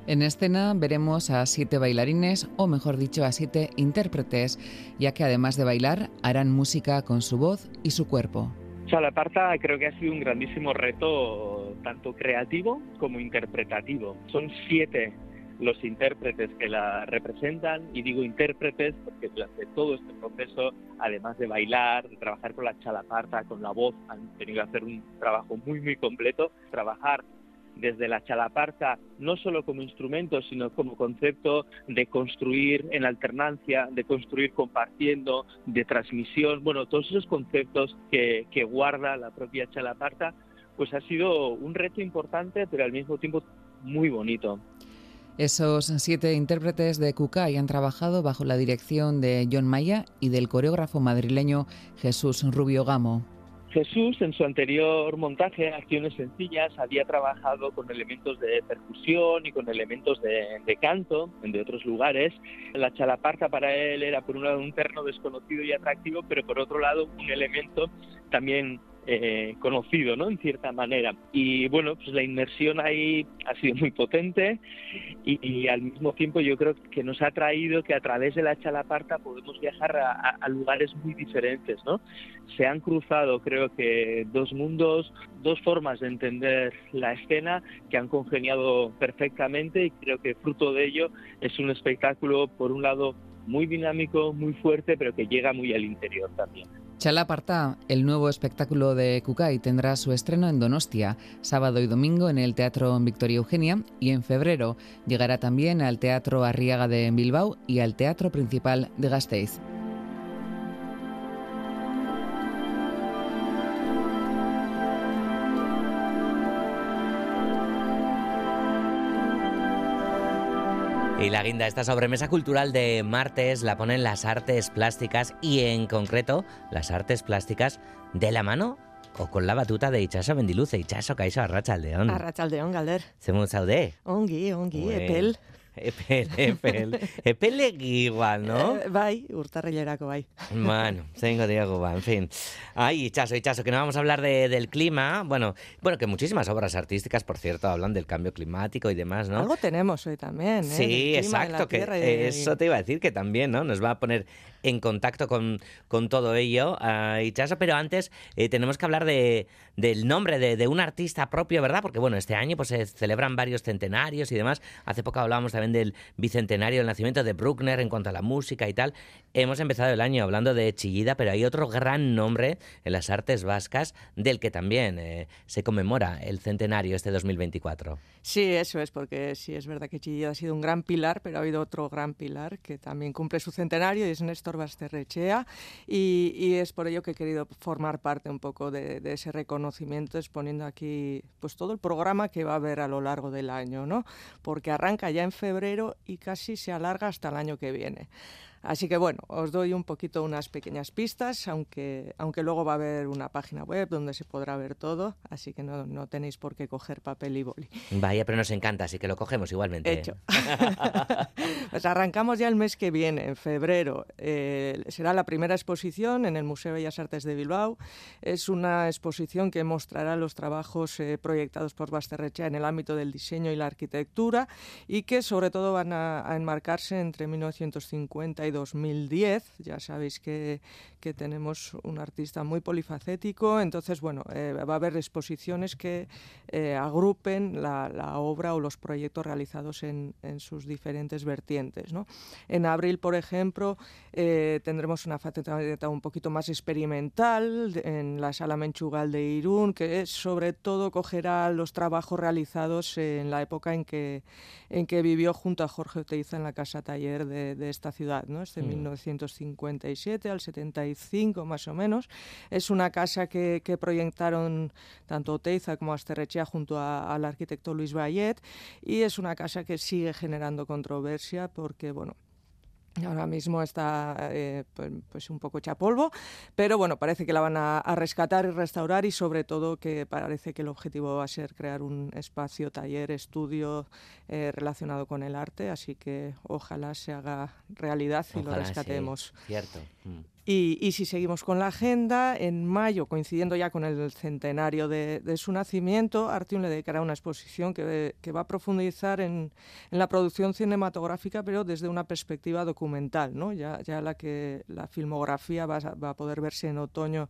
Speaker 19: en escena veremos a siete bailarines, o mejor dicho, a siete intérpretes, ya que además de bailar, harán música con su voz y su cuerpo.
Speaker 20: Chalaparta creo que ha sido un grandísimo reto, tanto creativo como interpretativo. Son siete los intérpretes que la representan, y digo intérpretes porque durante todo este proceso, además de bailar, de trabajar con la chalaparta, con la voz, han tenido que hacer un trabajo muy, muy completo, trabajar desde la chalaparta, no solo como instrumento, sino como concepto de construir en alternancia, de construir compartiendo, de transmisión, bueno, todos esos conceptos que, guarda la propia chalaparta, pues ha sido un reto importante, pero al mismo tiempo muy bonito.
Speaker 19: Esos siete intérpretes de Kukai han trabajado bajo la dirección de John Maya y del coreógrafo madrileño Jesús Rubio Gamo.
Speaker 20: Jesús, en su anterior montaje, Acciones Sencillas, había trabajado con elementos de percusión y con elementos de, de, canto de otros lugares. La chalaparta para él era, por un lado, un terno desconocido y atractivo, pero por otro lado, un elemento también eh, conocido, ¿no? En cierta manera. Y bueno, pues la inmersión ahí ha sido muy potente y, al mismo tiempo yo creo que nos ha traído que a través de la Chalaparta podemos viajar a, lugares muy diferentes, ¿no? Se han cruzado, creo que, dos mundos, dos formas de entender la escena que han congeniado perfectamente y creo que fruto de ello es un espectáculo, por un lado, muy dinámico, muy fuerte, pero que llega muy al interior también.
Speaker 19: Chalaparta, el nuevo espectáculo de Kukai, tendrá su estreno en Donostia, sábado y domingo en el Teatro Victoria Eugenia y en febrero llegará también al Teatro Arriaga de Bilbao y al Teatro Principal de Gasteiz.
Speaker 2: Y la guinda, esta sobremesa cultural de martes la ponen las artes plásticas y en concreto las artes plásticas de la mano o con la batuta de Itxaso Bendiluce. Itxaso, kaixo, arratsaldeon.
Speaker 21: Arratsaldeon, galder.
Speaker 2: Zemut zaude?
Speaker 21: Ongi, ongi, epel.
Speaker 2: Epel, epel. Epelegi igual, ¿no?
Speaker 21: Eh, bai, urtarrilerako bai.
Speaker 2: Bueno, tengo Diego, en fin. Ay, Chaso, Chaso, que no vamos a hablar de, del clima. Bueno, bueno, que muchísimas obras artísticas, por cierto, hablan del cambio climático y demás, ¿no?
Speaker 21: Algo tenemos hoy también, ¿eh?
Speaker 2: Sí, exacto, que eso te iba a decir que también, ¿no? Nos va a poner en contacto con, con todo ello, uh, pero antes eh, tenemos que hablar de, del nombre de, un artista propio, ¿verdad? Porque bueno, este año pues se celebran varios centenarios y demás. Hace poco hablábamos también del bicentenario del nacimiento de Bruckner en cuanto a la música y tal. Hemos empezado el año hablando de Chillida, pero hay otro gran nombre en las artes vascas del que también eh, se conmemora el centenario este 2024.
Speaker 21: Sí, eso es, porque sí es verdad que Chillida ha sido un gran pilar, pero ha habido otro gran pilar que también cumple su centenario y es Néstor Basterrechea y, y es por ello que he querido formar parte un poco de, de, ese reconocimiento exponiendo aquí pues todo el programa que va a haber a lo largo del año, ¿no? Porque arranca ya en febrero y casi se alarga hasta el año que viene. Así que bueno, os doy un poquito unas pequeñas pistas, aunque, aunque luego va a haber una página web donde se podrá ver todo, así que no, no tenéis por qué coger papel y boli.
Speaker 2: Vaya, pero nos encanta, así que lo cogemos igualmente.
Speaker 21: Hecho. *laughs* pues arrancamos ya el mes que viene, en febrero. Eh, será la primera exposición en el Museo de Bellas Artes de Bilbao. Es una exposición que mostrará los trabajos eh, proyectados por Basterrechea en el ámbito del diseño y la arquitectura y que sobre todo van a, a enmarcarse entre 1950 y 2010. Ya sabéis que, tenemos un artista muy polifacético, entonces, bueno, eh, va a haber exposiciones que eh, agrupen la, obra o los proyectos realizados en, sus diferentes vertientes. ¿no? En abril, por ejemplo, eh, tendremos una faceta un poquito más experimental en la Sala Menchugal de Irún, que sobre todo cogerá los trabajos realizados en la época en que, en que vivió junto a Jorge Oteiza en la casa taller de, de esta ciudad. ¿no? De mm. 1957 al 75 más o menos. Es una casa que, que proyectaron tanto Teiza como Asterrechea junto a, al arquitecto Luis Bayet y es una casa que sigue generando controversia porque, bueno, Ahora mismo está eh, pues, pues, un poco hecha polvo, pero bueno, parece que la van a, a, rescatar y restaurar y sobre todo que parece que el objetivo va a ser crear un espacio, taller, estudio eh, relacionado con el arte, así que ojalá se haga realidad y ojalá, lo rescatemos.
Speaker 2: Sí, cierto. Mm.
Speaker 21: Y, si seguimos con la agenda, en mayo, coincidiendo ya con el centenario de, de su nacimiento, Artium le dedicará una exposición que, que va a profundizar en, en, la producción cinematográfica, pero desde una perspectiva documental, ¿no? ya, la que la filmografía va a poder verse en otoño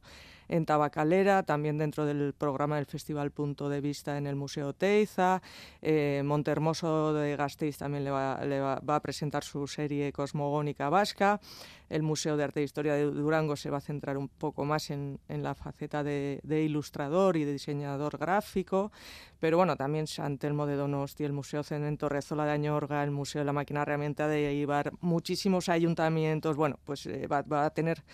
Speaker 21: en Tabacalera, también dentro del programa del Festival Punto de Vista en el Museo Teiza. Eh, Montermoso de Gasteiz también le, va, va, a presentar su serie Cosmogónica Vasca. El Museo de Arte e Historia de Durango se va a centrar un poco más en, la faceta de, ilustrador y de diseñador gráfico. Pero bueno, también San Telmo de Donosti, el Museo Zen en de Añorga, el Museo de la Máquina Herramienta de Ibar, muchísimos ayuntamientos. Bueno, pues eh, va a tener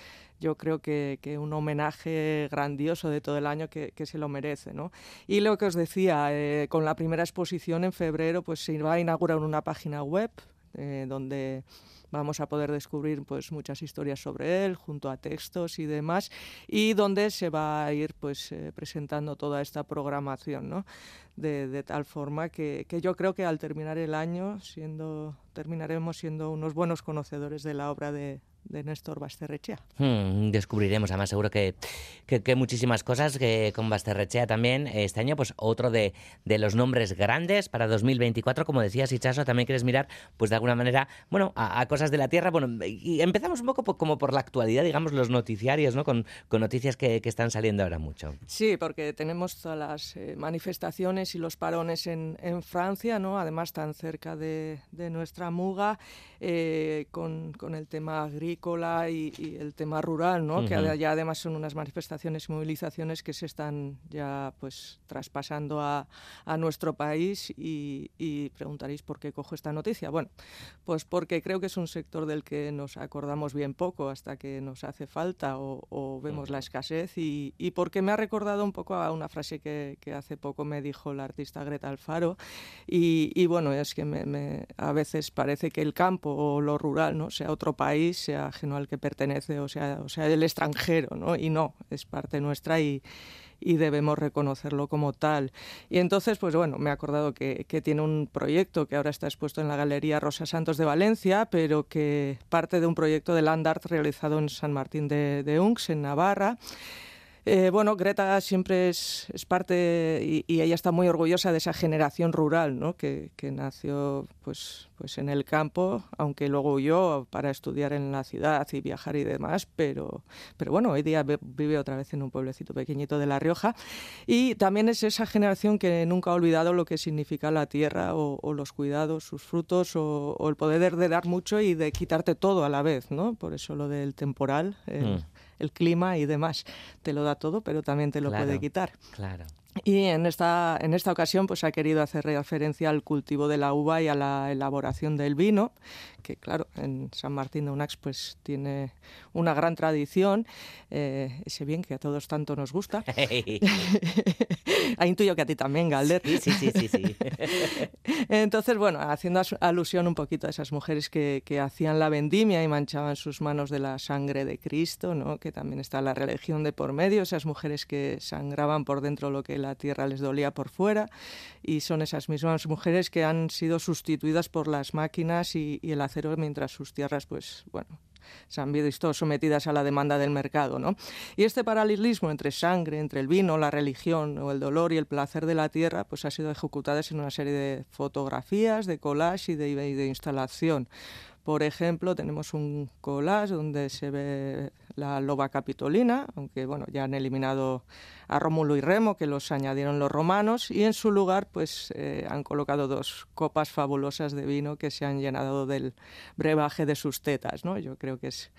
Speaker 21: yo creo que, que, un homenaje grandioso de todo el año que, que se lo merece. ¿no? Y lo que os decía, eh, con la primera exposición en febrero, pues se va a inaugurar una página web eh, donde vamos a poder descubrir pues muchas historias sobre él junto a textos y demás y donde se va a ir pues eh, presentando toda esta programación ¿no? de, de, tal forma que, que, yo creo que al terminar el año siendo terminaremos siendo unos buenos conocedores de la obra de, de Néstor Basterrechea.
Speaker 2: Hmm, descubriremos, además seguro que, que, muchísimas cosas que con Basterrechea también. Este año, pues otro de, de los nombres grandes para 2024, como decías, Ichaso, también quieres mirar, pues de alguna manera, bueno, a, cosas de la Tierra. Bueno, y empezamos un poco como por la actualidad, digamos, los noticiarios, ¿no? Con, con noticias que, que, están saliendo ahora mucho.
Speaker 21: Sí, porque tenemos todas las eh, manifestaciones y los parones en, en, Francia, ¿no? Además, tan cerca de, de nuestra muga, eh, con, con, el tema agrícola y, el tema rural, ¿no? Que ya además son unas manifestaciones y movilizaciones que se están ya, pues, traspasando a, a nuestro país y, y preguntaréis por qué cojo esta noticia. Bueno, pues porque creo que es un sector del que nos acordamos bien poco hasta que nos hace falta o, vemos la escasez y, y, porque me ha recordado un poco a una frase que, que hace poco me dijo la artista Greta Alfaro y, y bueno, es que me, a veces parece que el campo o lo rural, ¿no? sea otro país, sea ajeno al que pertenece o sea, o sea el extranjero, ¿no? y no, es parte nuestra y y debemos reconocerlo como tal. Y entonces, pues bueno, me he acordado que, que, tiene un proyecto que ahora está expuesto en la Galería Rosa Santos de Valencia, pero que parte de un proyecto de Land Art realizado en San Martín de, de Unx, en Navarra. Eh, bueno, Greta siempre es, parte y, ella está muy orgullosa de esa generación rural, ¿no? que, nació pues, pues en el campo, aunque luego huyó para estudiar en la ciudad y viajar y demás, pero, pero bueno, hoy día vive otra vez en un pueblecito pequeñito de La Rioja. Y también es esa generación que nunca ha olvidado lo que significa la tierra o, los cuidados, sus frutos o, el poder de dar mucho y de quitarte todo a la vez, ¿no? Por eso lo del temporal. Mm el clima y demás. Te lo da todo, pero también te lo puede quitar.
Speaker 2: Claro.
Speaker 21: Y en esta, en esta ocasión pues ha querido hacer referencia al cultivo de la uva y a la elaboración del vino, que claro, en San Martín de Unax pues tiene una gran tradición, eh, ese bien que a todos tanto nos gusta. *laughs* Ahí intuyo que a ti también, Galder.
Speaker 2: Sí, sí, sí, sí. *laughs*
Speaker 21: Entonces, bueno, haciendo alusión un poquito a esas mujeres que, que, hacían la vendimia y manchaban sus manos de la sangre de Cristo, ¿no? que también está la religión de por medio, esas mujeres que sangraban por dentro lo que la tierra les dolía por fuera, y son esas mismas mujeres que han sido sustituidas por las máquinas y, y el mientras sus tierras, pues, bueno, se han visto sometidas a la demanda del mercado. ¿no? Y este paralelismo entre sangre, entre el vino, la religión o el dolor y el placer de la tierra, pues ha sido ejecutado en una serie de fotografías, de collage y de, de instalación. Por ejemplo, tenemos un collage donde se ve la loba capitolina, aunque bueno, ya han eliminado a Rómulo y Remo, que los añadieron los romanos, y en su lugar pues eh, han colocado dos copas fabulosas de vino que se han llenado del brebaje de sus tetas. ¿no? Yo creo que es,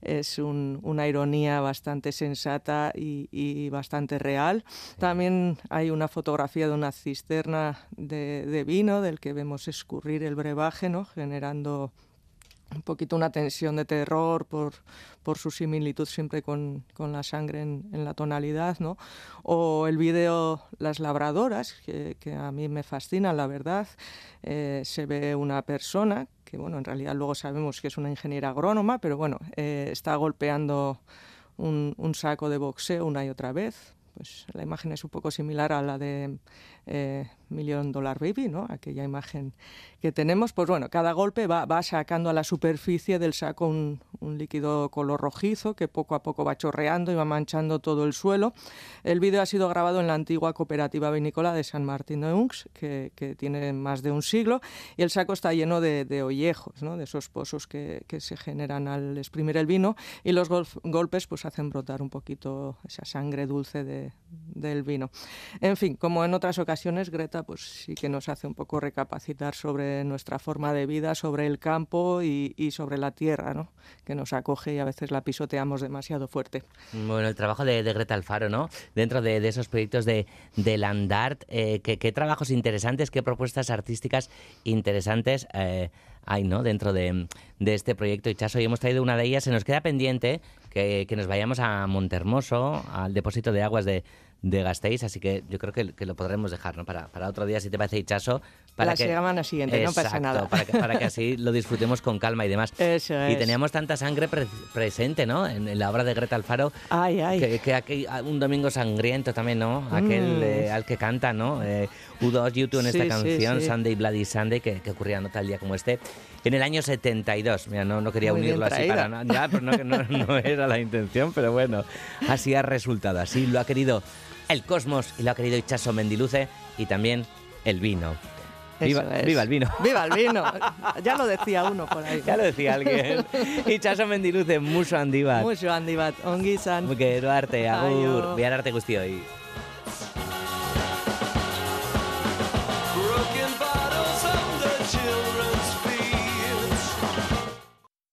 Speaker 21: es una ironía bastante sensata y, bastante real. También hay una fotografía de una cisterna de, de, vino del que vemos escurrir el brebaje, ¿no? generando un poquito una tensión de terror por, por su similitud siempre con, con la sangre en, en, la tonalidad, ¿no? O el vídeo Las Labradoras, que, que, a mí me fascina, la verdad. Eh, se ve una persona, que bueno, en realidad luego sabemos que es una ingeniera agrónoma, pero bueno, eh, está golpeando un, un saco de boxeo una y otra vez, pues la imagen es un poco similar a la de eh, Million Dollar Baby, ¿no? aquella imagen que tenemos, pues bueno, cada golpe va, va sacando a la superficie del saco un, un, líquido color rojizo que poco a poco va chorreando y va manchando todo el suelo. El vídeo ha sido grabado en la antigua cooperativa vinícola de San Martín de Unx, que, que tiene más de un siglo, y el saco está lleno de, de ollejos, ¿no? de esos pozos que, que, se generan al exprimir el vino, y los golpes pues hacen brotar un poquito esa sangre dulce de, del vino. En fin, como en otras ocasiones, Greta pues sí que nos hace un poco recapacitar sobre nuestra forma de vida, sobre el campo y, sobre la tierra, ¿no? que nos acoge y a veces la pisoteamos demasiado fuerte.
Speaker 2: Bueno, el trabajo de, Greta Alfaro, ¿no? Dentro de, esos proyectos de, de Landart, eh, ¿qué, trabajos interesantes, qué propuestas artísticas interesantes eh, hay, ¿no? Dentro de, este proyecto Ichazo y hemos traído una de ellas. Se nos queda pendiente que, que nos vayamos a Montermoso, al depósito de aguas de, de Gasteiz, así que yo creo que, lo podremos dejar ¿no? para, para otro día, si te parece, Hichaso,
Speaker 21: la semana siguiente, no pasa nada.
Speaker 2: Para que, para que *laughs* así lo disfrutemos con calma y demás.
Speaker 21: Eso es.
Speaker 2: Y teníamos tanta sangre pre- presente, ¿no? En, en la obra de Greta Alfaro.
Speaker 21: Ay, ay.
Speaker 2: Que, que ah, un domingo sangriento también, ¿no? Aquel
Speaker 21: Mm.
Speaker 2: eh, al que canta, ¿no? Eh, U2, YouTube en esta
Speaker 21: Sí, sí,
Speaker 2: canción,
Speaker 21: sí.
Speaker 2: Sunday Bloody Sunday, que, que ocurría no tal día como este. En el año 72, mira, no, no quería
Speaker 21: Muy
Speaker 2: unirlo así para nada. Ya, pero no, que no, no era la intención, pero bueno, así ha resultado. Así lo ha querido el cosmos y lo ha querido Ichaso Mendiluce y también el vino. Viva, el vino. *laughs*
Speaker 21: Viva el vino. Ya lo decía uno por ahí.
Speaker 2: Ya lo decía alguien. *laughs* Itxaso mendiluze muso handi bat.
Speaker 21: Mucho handi bat, ongi izan.
Speaker 2: Gero arte, agur. Bihar arte guztioi.